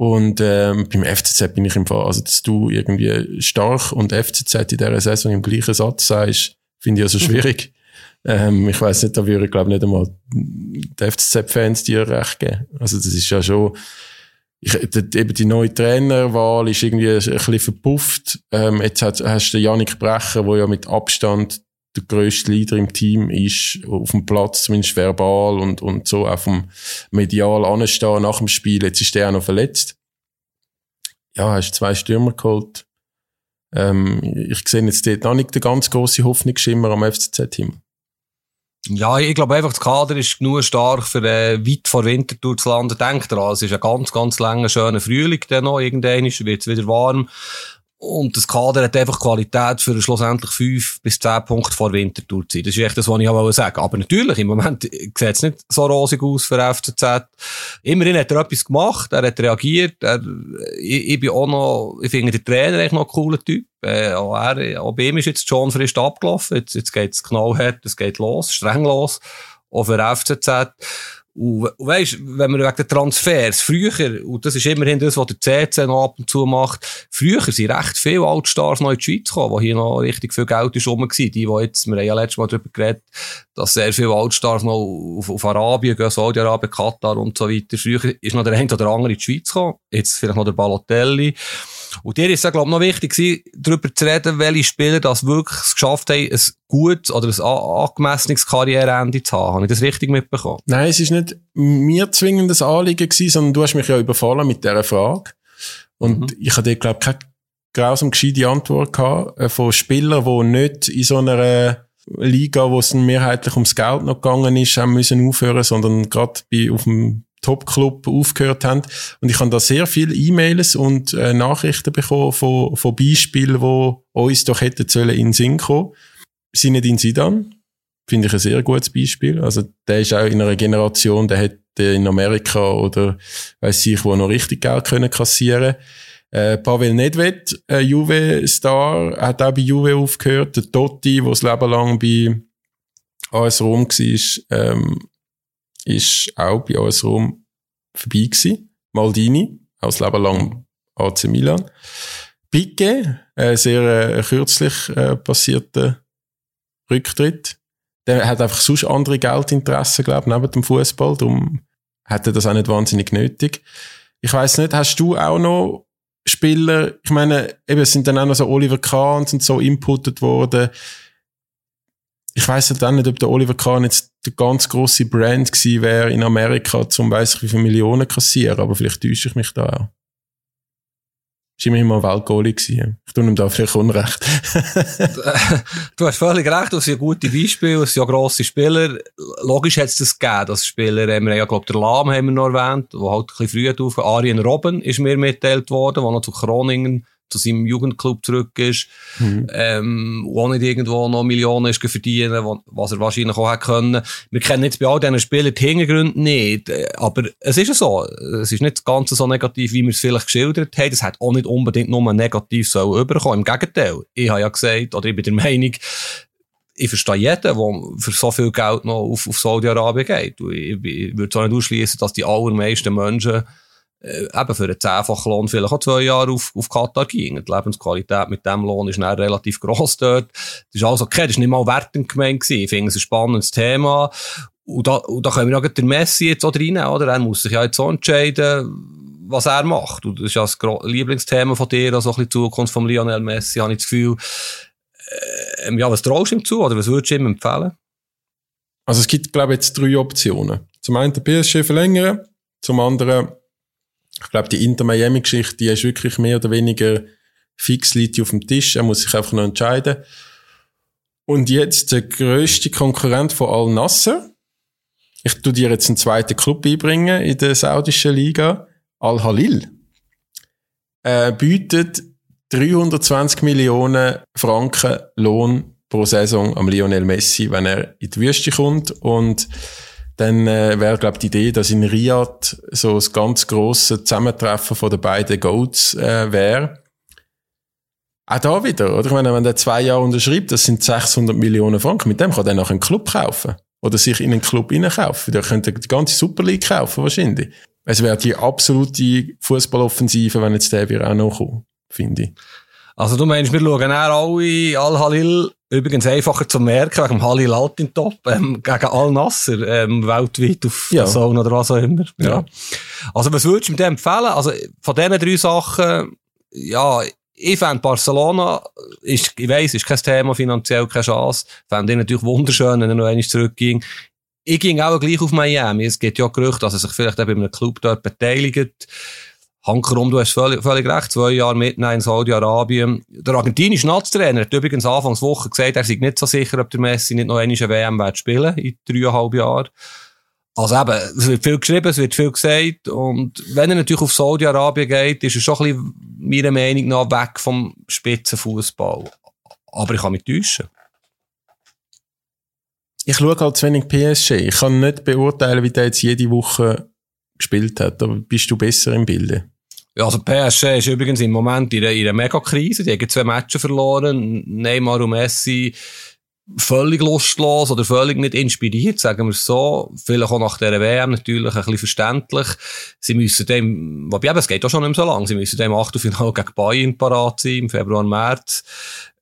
Und ähm, beim FCZ bin ich im Fall, also dass du irgendwie stark und FCZ in dieser Saison im gleichen Satz sagst, finde ich also schwierig. ähm, ich weiß nicht, da würde ich glaube nicht einmal die FCZ-Fans dir recht geben. Also das ist ja schon, ich, die, eben die neue Trainerwahl ist irgendwie ein bisschen verpufft. Ähm, jetzt hat, hast du Janik Brecher, der ja mit Abstand der grösste Leader im Team ist, auf dem Platz, zumindest verbal und, und so auf dem Medial anstehen nach dem Spiel. Jetzt ist der auch noch verletzt. Ja, hast zwei Stürmer geholt. Ähm, ich sehe jetzt dort noch nicht den ganz grossen Hoffnungsschimmer am FCZ-Team. Ja, ich glaube einfach, das Kader ist genug stark für äh, weit vor Winterthur zu landen. Denkt daran, es ist ein ganz, ganz langer, schöner Frühling dann noch. Irgendwann wird es wieder warm. Und das Kader hat einfach Qualität für schlussendlich fünf bis zehn Punkte vor Wintertour zu sein. Das ist echt das, was ich auch sagen Aber natürlich, im Moment sieht es nicht so rosig aus für FCZ. Immerhin hat er etwas gemacht, er hat reagiert. Er, ich, ich bin auch noch, ich finde den Trainer echt noch ein cooler Typ. Äh, auch, er, auch bei ihm ist jetzt schon frisch abgelaufen. Jetzt, jetzt geht es knallhart, es geht los, streng los. Auch für FCZ. Und, weisst, wenn wir wegen den Transfers, früher, und das ist immerhin das, was der CC noch ab und zu macht, früher sind recht viele Altstars noch in die Schweiz gekommen, wo hier noch richtig viel Geld ist rum. Die, die jetzt, wir haben ja letztes Mal darüber geredet, dass sehr viele Altstars noch auf, auf Arabien gehen, Saudi-Arabien, Katar und so weiter. Früher ist noch der eine oder andere in die Schweiz gekommen. Jetzt vielleicht noch der Balotelli. Und dir ist es, glaube ich, noch wichtig gewesen, darüber zu reden, welche Spieler das wirklich geschafft haben, ein gutes oder ein angemessenes Karriereende zu haben. Habe ich das richtig mitbekommen? Nein, es ist nicht mir zwingendes Anliegen gewesen, sondern du hast mich ja überfallen mit dieser Frage. Und mhm. ich hatte, glaube ich, keine grausam gescheite Antwort gehabt, äh, von Spielern, die nicht in so einer Liga, wo es mehrheitlich ums Geld noch gegangen ist, haben müssen aufhören, sondern gerade bei, auf dem Top-Club aufgehört haben. Und ich habe da sehr viele E-Mails und äh, Nachrichten bekommen von, von Beispielen, wo uns doch hätten sollen in den Sinn kommen. Sinedin Sidan, finde ich ein sehr gutes Beispiel. Also, der ist auch in einer Generation, der hätte in Amerika oder weiß ich wo noch richtig Geld können kassieren äh, Pavel Nedved, äh, Juve-Star, hat auch bei Juve aufgehört. Der Totti, der das Leben lang bei AS Rom war, ähm, ist auch bei uns rum vorbei gewesen. Maldini, auch Leben lang AC Milan. Piquet, ein sehr äh, kürzlich äh, passierter Rücktritt. Der hat einfach sonst andere Geldinteressen, glaube ich, neben dem Fußball. Darum hat er das auch nicht wahnsinnig nötig. Ich weiß nicht, hast du auch noch Spieler, ich meine, eben, es sind dann auch noch so Oliver Kahn und so inputtet worden ich weiß halt auch nicht, ob der Oliver Kahn jetzt der ganz grosse Brand gewesen wäre in Amerika, zum weiss ich wie viele Millionen kassieren, aber vielleicht täusche ich mich da auch. Ist immerhin mal Weltgoalie gewesen. Ich tue ihm da vielleicht Unrecht. du hast völlig recht, das sind gute Beispiele, das sind ja grosse Spieler. Logisch hat es das gegeben, dass Spieler, wir ja, glaube der Lahm haben wir noch erwähnt, der halt ein bisschen früher drauf, Arjen Robben ist mir mitteilt worden, der noch zu Groningen zu seinem Jugendclub zurück ist, mhm. ähm, wo nicht irgendwo noch Millionen ist verdienen, was er wahrscheinlich auch hätte können. Wir kennen jetzt bei all diesen Spielern die Hintergründe nicht, äh, aber es ist ja so, es ist nicht ganz so negativ, wie wir es vielleicht geschildert haben, es hat auch nicht unbedingt nur negativ so überkommen, im Gegenteil. Ich habe ja gesagt, oder ich bin der Meinung, ich verstehe jeden, der für so viel Geld noch auf, auf Saudi-Arabien geht. Ich, ich würde auch nicht ausschließen, dass die allermeisten Menschen eben für einen zehnfachen Lohn vielleicht auch zwei Jahre auf, auf Katar ging. Die Lebensqualität mit dem Lohn ist dann relativ gross dort. Das ist also okay, das ist nicht mal wertend gemeint. Ich finde es ein spannendes Thema. Und da, und da können wir auch den Messi jetzt auch reinnehmen, oder? Er muss sich ja jetzt so entscheiden, was er macht. Und das ist ja das Lieblingsthema von dir, also ein bisschen die Zukunft von Lionel Messi, habe ich das Gefühl. Äh, ja, was traust du ihm zu, oder was würdest du ihm empfehlen? Also es gibt, glaube ich, jetzt drei Optionen. Zum einen der PSG verlängern, zum anderen ich glaube, die Inter Miami-Geschichte, die ist wirklich mehr oder weniger fix liegt auf dem Tisch. Er muss sich einfach noch entscheiden. Und jetzt der grösste Konkurrent von Al Nasser. Ich tu dir jetzt einen zweiten Club beibringen in der saudischen Liga. Al Halil. Äh, bietet 320 Millionen Franken Lohn pro Saison am Lionel Messi, wenn er in die Wüste kommt und dann äh, wäre, glaube die Idee, dass in Riyadh so das ganz grosse Zusammentreffen von den beiden Goats äh, wäre. Auch da wieder, oder? Ich meine, wenn der zwei Jahre unterschreibt, das sind 600 Millionen Franken, mit dem kann er noch einen Club kaufen. Oder sich in einen Club kaufen. Der könnte die ganze Super League kaufen, wahrscheinlich. Es wäre die absolute Fußballoffensive, wenn jetzt der wieder auch noch kommt, finde ich. Also du meinst, wir schauen auch alle Al-Halil Übrigens einfacher zu merken, wegen Halil Altintop, ähm, gegen Al-Nasser, ähm, weltweit auf ja. Zone oder was auch immer. Ja. ja. Also, was würdest du mir empfehlen? Also, von diesen drei Sachen, ja, ich fände Barcelona, ist, ich weiss, ist kein Thema, finanziell keine Chance. Fände ich natürlich wunderschön, wenn er noch einmal zurückging. Ich ging auch gleich auf Miami. Es gibt ja Gerüchte, dass er sich vielleicht auch bei einem Club dort beteiligt. Hankerum, du hast völlig, völlig recht, zwei Jahre mitten in Saudi-Arabien. Der argentinische Nationaltrainer hat übrigens Anfangswoche gesagt, er sei nicht so sicher, ob der Messi nicht noch eine WM wird spielen in dreieinhalb Jahren. Also eben, es wird viel geschrieben, es wird viel gesagt. Und wenn er natürlich auf Saudi-Arabien geht, ist er schon ein bisschen, meiner Meinung nach, weg vom Spitzenfußball. Aber ich kann mich täuschen. Ich schaue halt zu wenig PSG. Ich kann nicht beurteilen, wie der jetzt jede Woche gespielt hat. Aber bist du besser im Bilde? Ja, also PSG ist übrigens im Moment in einer, in einer Mega-Krise. Die haben zwei Matches verloren. Neymar und Messi völlig lustlos oder völlig nicht inspiriert, sagen wir es so. Vielleicht auch nach der WM natürlich ein bisschen verständlich. Sie müssen dem, wobei eben, es geht auch schon nicht mehr so lange, sie müssen dem Achtelfinale gegen Bayern parat sein, im Februar, März.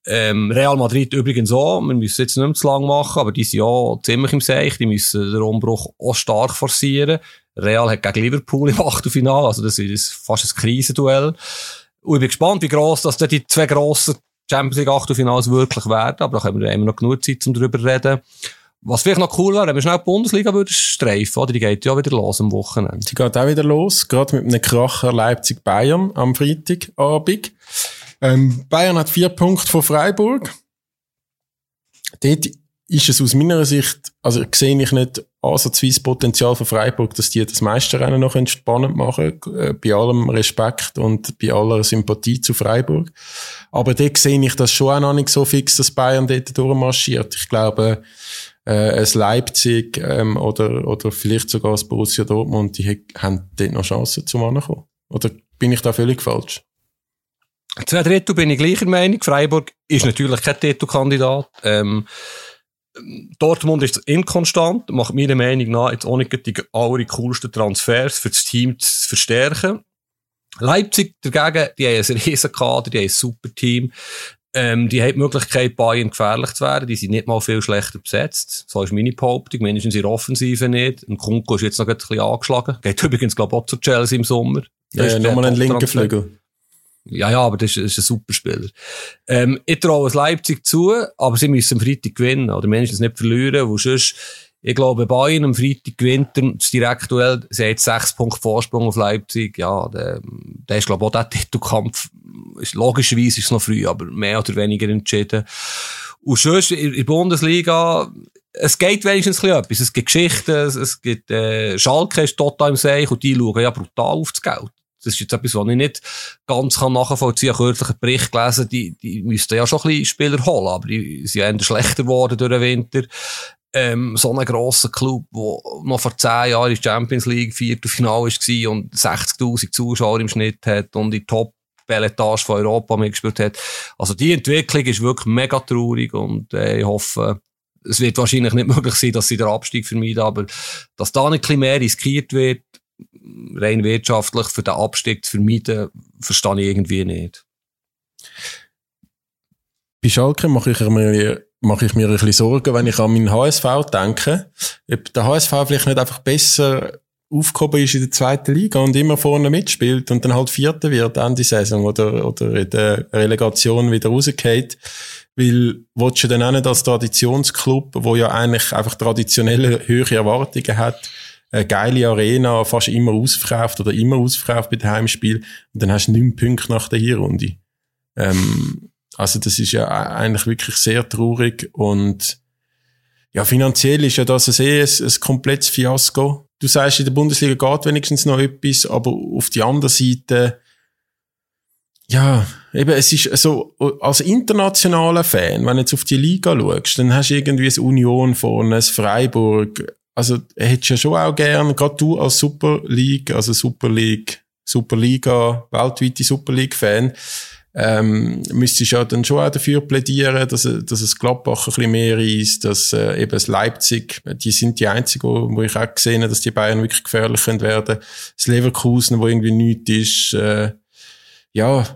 Ähm, Real Madrid übrigens auch. Wir müssen jetzt nicht mehr zu lang machen, aber die sind ja ziemlich im Seich. Die müssen den Umbruch auch stark forcieren. Real hat gegen Liverpool im Achtelfinale, also das ist fast ein Krisenduell. Und ich bin gespannt, wie gross dass die zwei grossen Champions League Achtelfinals wirklich werden, aber da haben wir immer noch genug Zeit, um darüber zu reden. Was vielleicht noch cool wäre, wenn wir schnell die Bundesliga würden streifen, oder? Die geht ja wieder los am Wochenende. Die geht auch wieder los, gerade mit einem Kracher Leipzig-Bayern am Freitagabend. Ähm, Bayern hat vier Punkte von Freiburg. Dort ist es aus meiner Sicht, also sehe ich nicht ansatzweise Potenzial von Freiburg, dass die das Meisterrennen noch spannend machen, äh, bei allem Respekt und bei aller Sympathie zu Freiburg. Aber dort sehe ich das schon auch noch nicht so fix, dass Bayern dort durchmarschiert. Ich glaube, äh, es Leipzig ähm, oder, oder vielleicht sogar das Borussia Dortmund, die haben dort noch Chancen zum Ankommen. Oder bin ich da völlig falsch? Zwei Drittel bin ich gleicher Meinung. Freiburg ist natürlich kein Titelkandidat. Ähm, Dortmund ist inkonstant, macht meiner Meinung nach jetzt auch nicht die allercoolsten Transfers für das Team zu verstärken. Leipzig dagegen, die haben ein riesen Kader, die haben ein super Team. Ähm, die haben die Möglichkeit, Bayern gefährlich zu werden. Die sind nicht mal viel schlechter besetzt. So ist meine Behauptung. Mindestens in der Offensive nicht. Ein Kunko ist jetzt noch ein bisschen angeschlagen. Geht übrigens, glaube ich, auch zu Chelsea im Sommer. Ja, ja nochmal einen linken Flügel. Ja, ja, aber das ist, das ist ein super Spieler. Ähm, ich traue es Leipzig zu, aber sie müssen am Freitag gewinnen, oder mindestens nicht verlieren, weil sonst, ich glaube, Bayern am Freitag gewinnt das Direktuell, sie hat sechs Punkte Vorsprung auf Leipzig, ja, der, der ist, glaube ich, auch der Titelkampf, ist, logischerweise ist es noch früh, aber mehr oder weniger entschieden. Und sonst, in der Bundesliga, es geht wenigstens etwas. Es gibt Geschichten, es, es gibt, äh, Schalke ist total im Seich und die schauen ja brutal auf das Geld. Das ist jetzt etwas, was ich nicht ganz kann nachvollziehen kann. Ich habe kürzlich einen Bericht gelesen, die, die müssten ja schon ein bisschen Spieler holen, aber die sind ja eher schlechter geworden durch den Winter. Ähm, so ein grosser Club, der noch vor zehn Jahren in der Champions League Viertelfinale war und 60.000 Zuschauer im Schnitt hat und die Top Belletage von Europa mitgespielt hat. Also die Entwicklung ist wirklich mega traurig und äh, ich hoffe, es wird wahrscheinlich nicht möglich sein, dass sie den Abstieg vermeiden, aber dass da nicht mehr riskiert wird, rein wirtschaftlich für den Abstieg zu vermeiden, verstehe ich irgendwie nicht. Bei Schalke mache ich mir, mache ich mir ein bisschen Sorgen, wenn ich an meinen HSV denke, ob der HSV vielleicht nicht einfach besser aufgehoben ist in der zweiten Liga und immer vorne mitspielt und dann halt Vierter wird Ende Saison oder, oder in der Relegation wieder rausgeht. Weil, willst du dann auch nicht als Traditionsclub, wo ja eigentlich einfach traditionelle höhere Erwartungen hat, eine geile Arena, fast immer ausverkauft oder immer ausverkauft bei dem Heimspiel. Und dann hast du neun Punkte nach der Hinrunde. Ähm, also das ist ja eigentlich wirklich sehr traurig und ja, finanziell ist ja das ein, ein, ein komplettes Fiasko. Du sagst, in der Bundesliga geht wenigstens noch etwas, aber auf die andere Seite, ja, eben, es ist so, als internationaler Fan, wenn du jetzt auf die Liga schaust, dann hast du irgendwie ein Union vorne, ein Freiburg, also hättest du ja schon auch gern, gerade du als Super League, also Super League, Superliga, weltweite Super League-Fan, ähm, müsstest ja dann schon auch dafür plädieren, dass, dass es Gladbach ein bisschen mehr ist, dass äh, eben das Leipzig, die sind die einzigen, wo, ich auch gesehen habe, dass die Bayern wirklich gefährlich werden. Das Leverkusen, wo irgendwie nichts ist, äh, ja,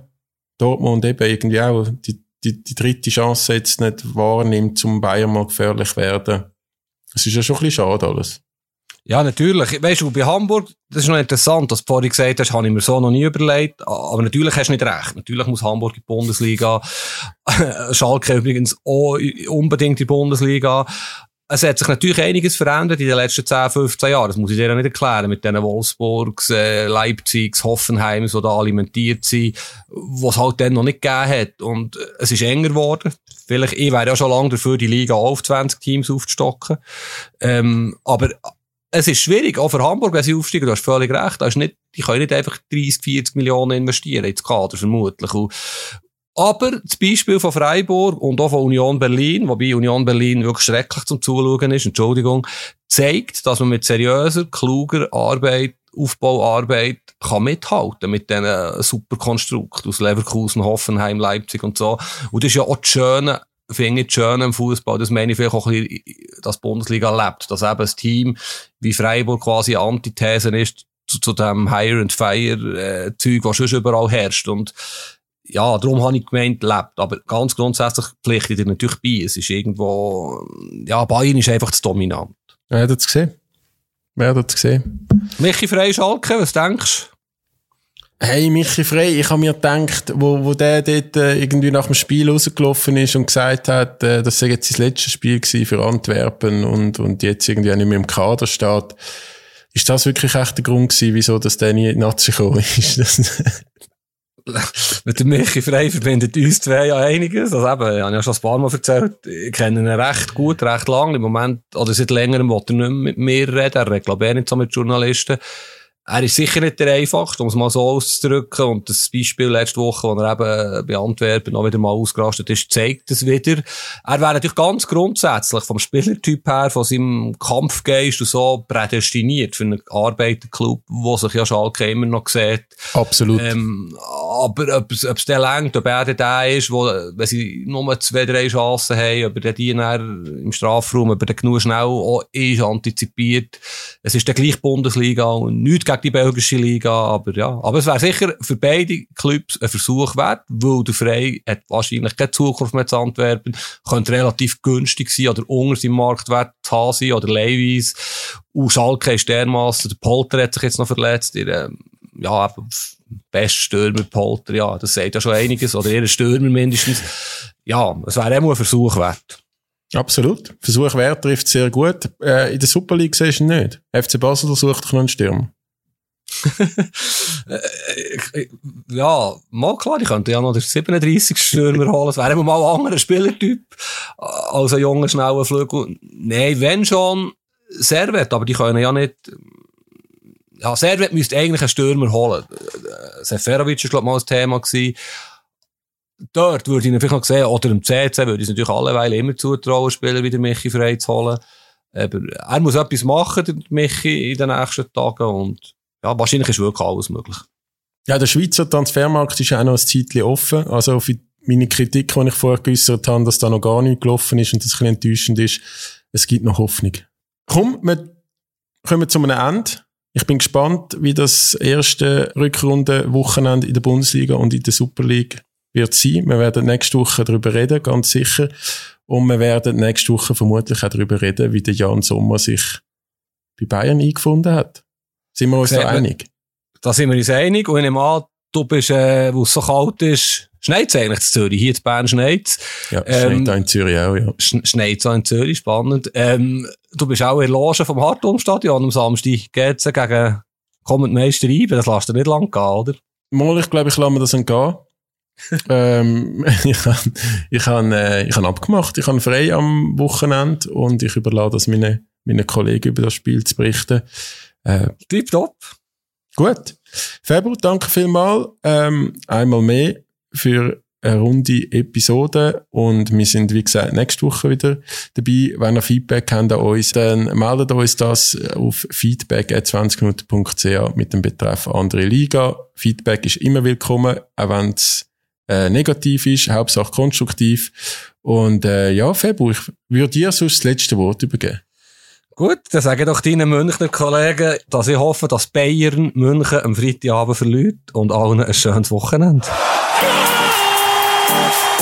Dortmund eben irgendwie auch die, die, die dritte Chance jetzt nicht wahrnimmt, zum Bayern mal gefährlich werden. Das ist ja schon ein bisschen schade alles. Ja, natürlich. Weißt du, bei Hamburg, das ist noch interessant, was du vorhin gesagt hast, habe ich mir so noch nie überlegt. Aber natürlich hast du nicht recht. Natürlich muss Hamburg in die Bundesliga. Schalke übrigens auch unbedingt in die Bundesliga. Es hat sich natürlich einiges verändert in den letzten 10, 15 Jahren. Das muss ich dir ja nicht erklären. Mit diesen Wolfsburgs, äh, Leipzigs, Hoffenheims, die da alimentiert sind, was halt dann noch nicht gegeben hat. Und es ist enger geworden. Vielleicht, ich wäre ja schon lange dafür, die Liga auf 20 Teams aufzustocken. Ähm, aber es ist schwierig, auch für Hamburg, wenn sie aufsteigen, du hast völlig recht, da ist nicht, die können nicht einfach 30, 40 Millionen investieren ins Kader, vermutlich. Und, aber das Beispiel von Freiburg und auch von Union Berlin, wobei Union Berlin wirklich schrecklich zum Zuschauen ist, Entschuldigung, zeigt, dass man mit seriöser, kluger Arbeit, Aufbauarbeit kann mithalten mit diesen super Konstrukt aus Leverkusen, Hoffenheim, Leipzig und so. Und das ist ja auch das Schöne finde ich schön im Fußball. Das meine ich vielleicht auch ein bisschen, dass die Bundesliga lebt. Dass eben ein Team wie Freiburg quasi Antithese ist zu, zu dem Hire and Fire äh, Zeug, was schon überall herrscht. Und ja, darum habe ich gemeint, lebt. Aber ganz grundsätzlich pflichtet ihr natürlich bei. Es ist irgendwo, ja, Bayern ist einfach zu dominant. Wer hat es gesehen? Wer hat es gesehen? Michi Frey Schalke, was denkst du? Hey, Michi Frey, ich habe mir gedacht, wo, wo der dort äh, irgendwie nach dem Spiel rausgelaufen ist und gesagt hat, äh, das sei jetzt sein letztes Spiel gewesen für Antwerpen und, und jetzt irgendwie auch nicht mehr im Kader steht, ist das wirklich echt der Grund gewesen, wieso das der nie in die Nazi gekommen ist? Mit dem Michi Frey verbindet uns zwei ja einiges. Also eben, ich habe ja schon ein paar Mal erzählt, ich kenne ihn recht gut, recht lang. Im Moment, oder seit längerem, will er nicht mit mir reden. Er redet, glaube ich, nicht so mit Journalisten er ist sicher nicht der einfachste, um es mal so auszudrücken. Und das Beispiel letzte Woche, wo er eben bei Antwerpen noch wieder mal ausgerastet ist, zeigt es wieder. Er wäre natürlich ganz grundsätzlich vom Spielertyp her, von seinem Kampfgeist und so prädestiniert für einen Arbeiterclub, wo sich ja Schalke immer noch sieht. Absolut. Ähm, aber ob es, ob es der längt, ob er der ist, wo, wenn sie nur zwei, drei Chancen haben, ob er die im Strafraum, ob er genug schnell auch ist, antizipiert. Es ist der gleiche Bundesliga und nichts gegen die belgische Liga, aber ja. Aber es wäre sicher für beide Clubs ein Versuch wert, weil der Frey hat wahrscheinlich keine Zukunft mehr zu Antwerpen, könnte relativ günstig sein oder unter seinem Marktwert zu haben sein oder leihweise. Und Schalke ist dermassen, der Polter hat sich jetzt noch verletzt, ihr, ähm, ja, best Stürmer Polter, ja, das sagt ja schon einiges, oder ihr Stürmer mindestens. Ja, es wäre immer ein Versuch wert. Absolut. Versuch wert trifft sehr gut. Äh, in der Super League siehst du nicht. FC Basel sucht noch einen Stürmer. Äh, ja, mal klar, ich könnte ja noch den 37 Stürmer holen. Es wäre immer mal ein anderer Spielertyp als ein junger, schneller Flügel. Nein, wenn schon, Servet, aber die können ja nicht, ja, Servet müsste eigentlich einen Stürmer holen. Seferovic war, glaube ich, mal ein Thema gewesen. Dort würde ich ihn vielleicht noch sehen, oder im CC würde ich es natürlich alleweil immer zutrauen, Spieler wie der Michi frei zu holen. Aber er muss etwas machen, der Michi, in den nächsten Tagen und ja, wahrscheinlich ist wirklich alles möglich. Ja, der Schweizer Transfermarkt ist auch noch ein Zeitchen offen. Also auf meine Kritik, die ich vorher geäußert habe, dass da noch gar nicht gelaufen ist und das ein bisschen enttäuschend ist, es gibt noch Hoffnung. Komm, wir kommen zu einem Ende. Ich bin gespannt, wie das erste Rückrunde-Wochenende in der Bundesliga und in der Super League wird sein. Wir werden nächste Woche darüber reden, ganz sicher. Und wir werden nächste Woche vermutlich auch darüber reden, wie der Jan Sommer sich bei Bayern eingefunden hat. Sind wir uns da einig? Da sind wir uns einig. Und ich nehme an, du bist, äh, wo es so kalt ist, schneit es eigentlich in Zürich. Hier in Bern schneit es. Ja, ähm, schneit auch in Zürich auch, ja. Schneit es auch in Zürich, spannend. Ähm, du bist auch in der Loge vom Hartturmstadion am Samstag. Geht's gegen kommend Meister Ibe? Das lässt dir nicht lang gehen, oder? Mal, ich glaube, ich lasse mir das entgehen. ähm, ich habe ich hab, äh, ich hab abgemacht. Ich habe frei am Wochenende und ich überlasse das meinen meine Kollegen über das Spiel zu berichten. Äh, Tipptopp. Gut. Fabio, danke vielmals. Ähm, einmal mehr für eine runde Episode und wir sind, wie gesagt, nächste Woche wieder dabei. Wenn ihr Feedback habt an uns, dann meldet uns das auf feedback.20minuten.ch mit dem Betreff andere Liga. Feedback ist immer willkommen, auch wenn es äh, negativ ist, Hauptsache konstruktiv. Und äh, ja, Fabio, ich würde dir sonst das letzte Wort übergeben. Gut, dann sage doch deinen Münchner Kollegen, dass ich hoffe, dass Bayern München am Freitagabend verliert und allen ein schönes Wochenende.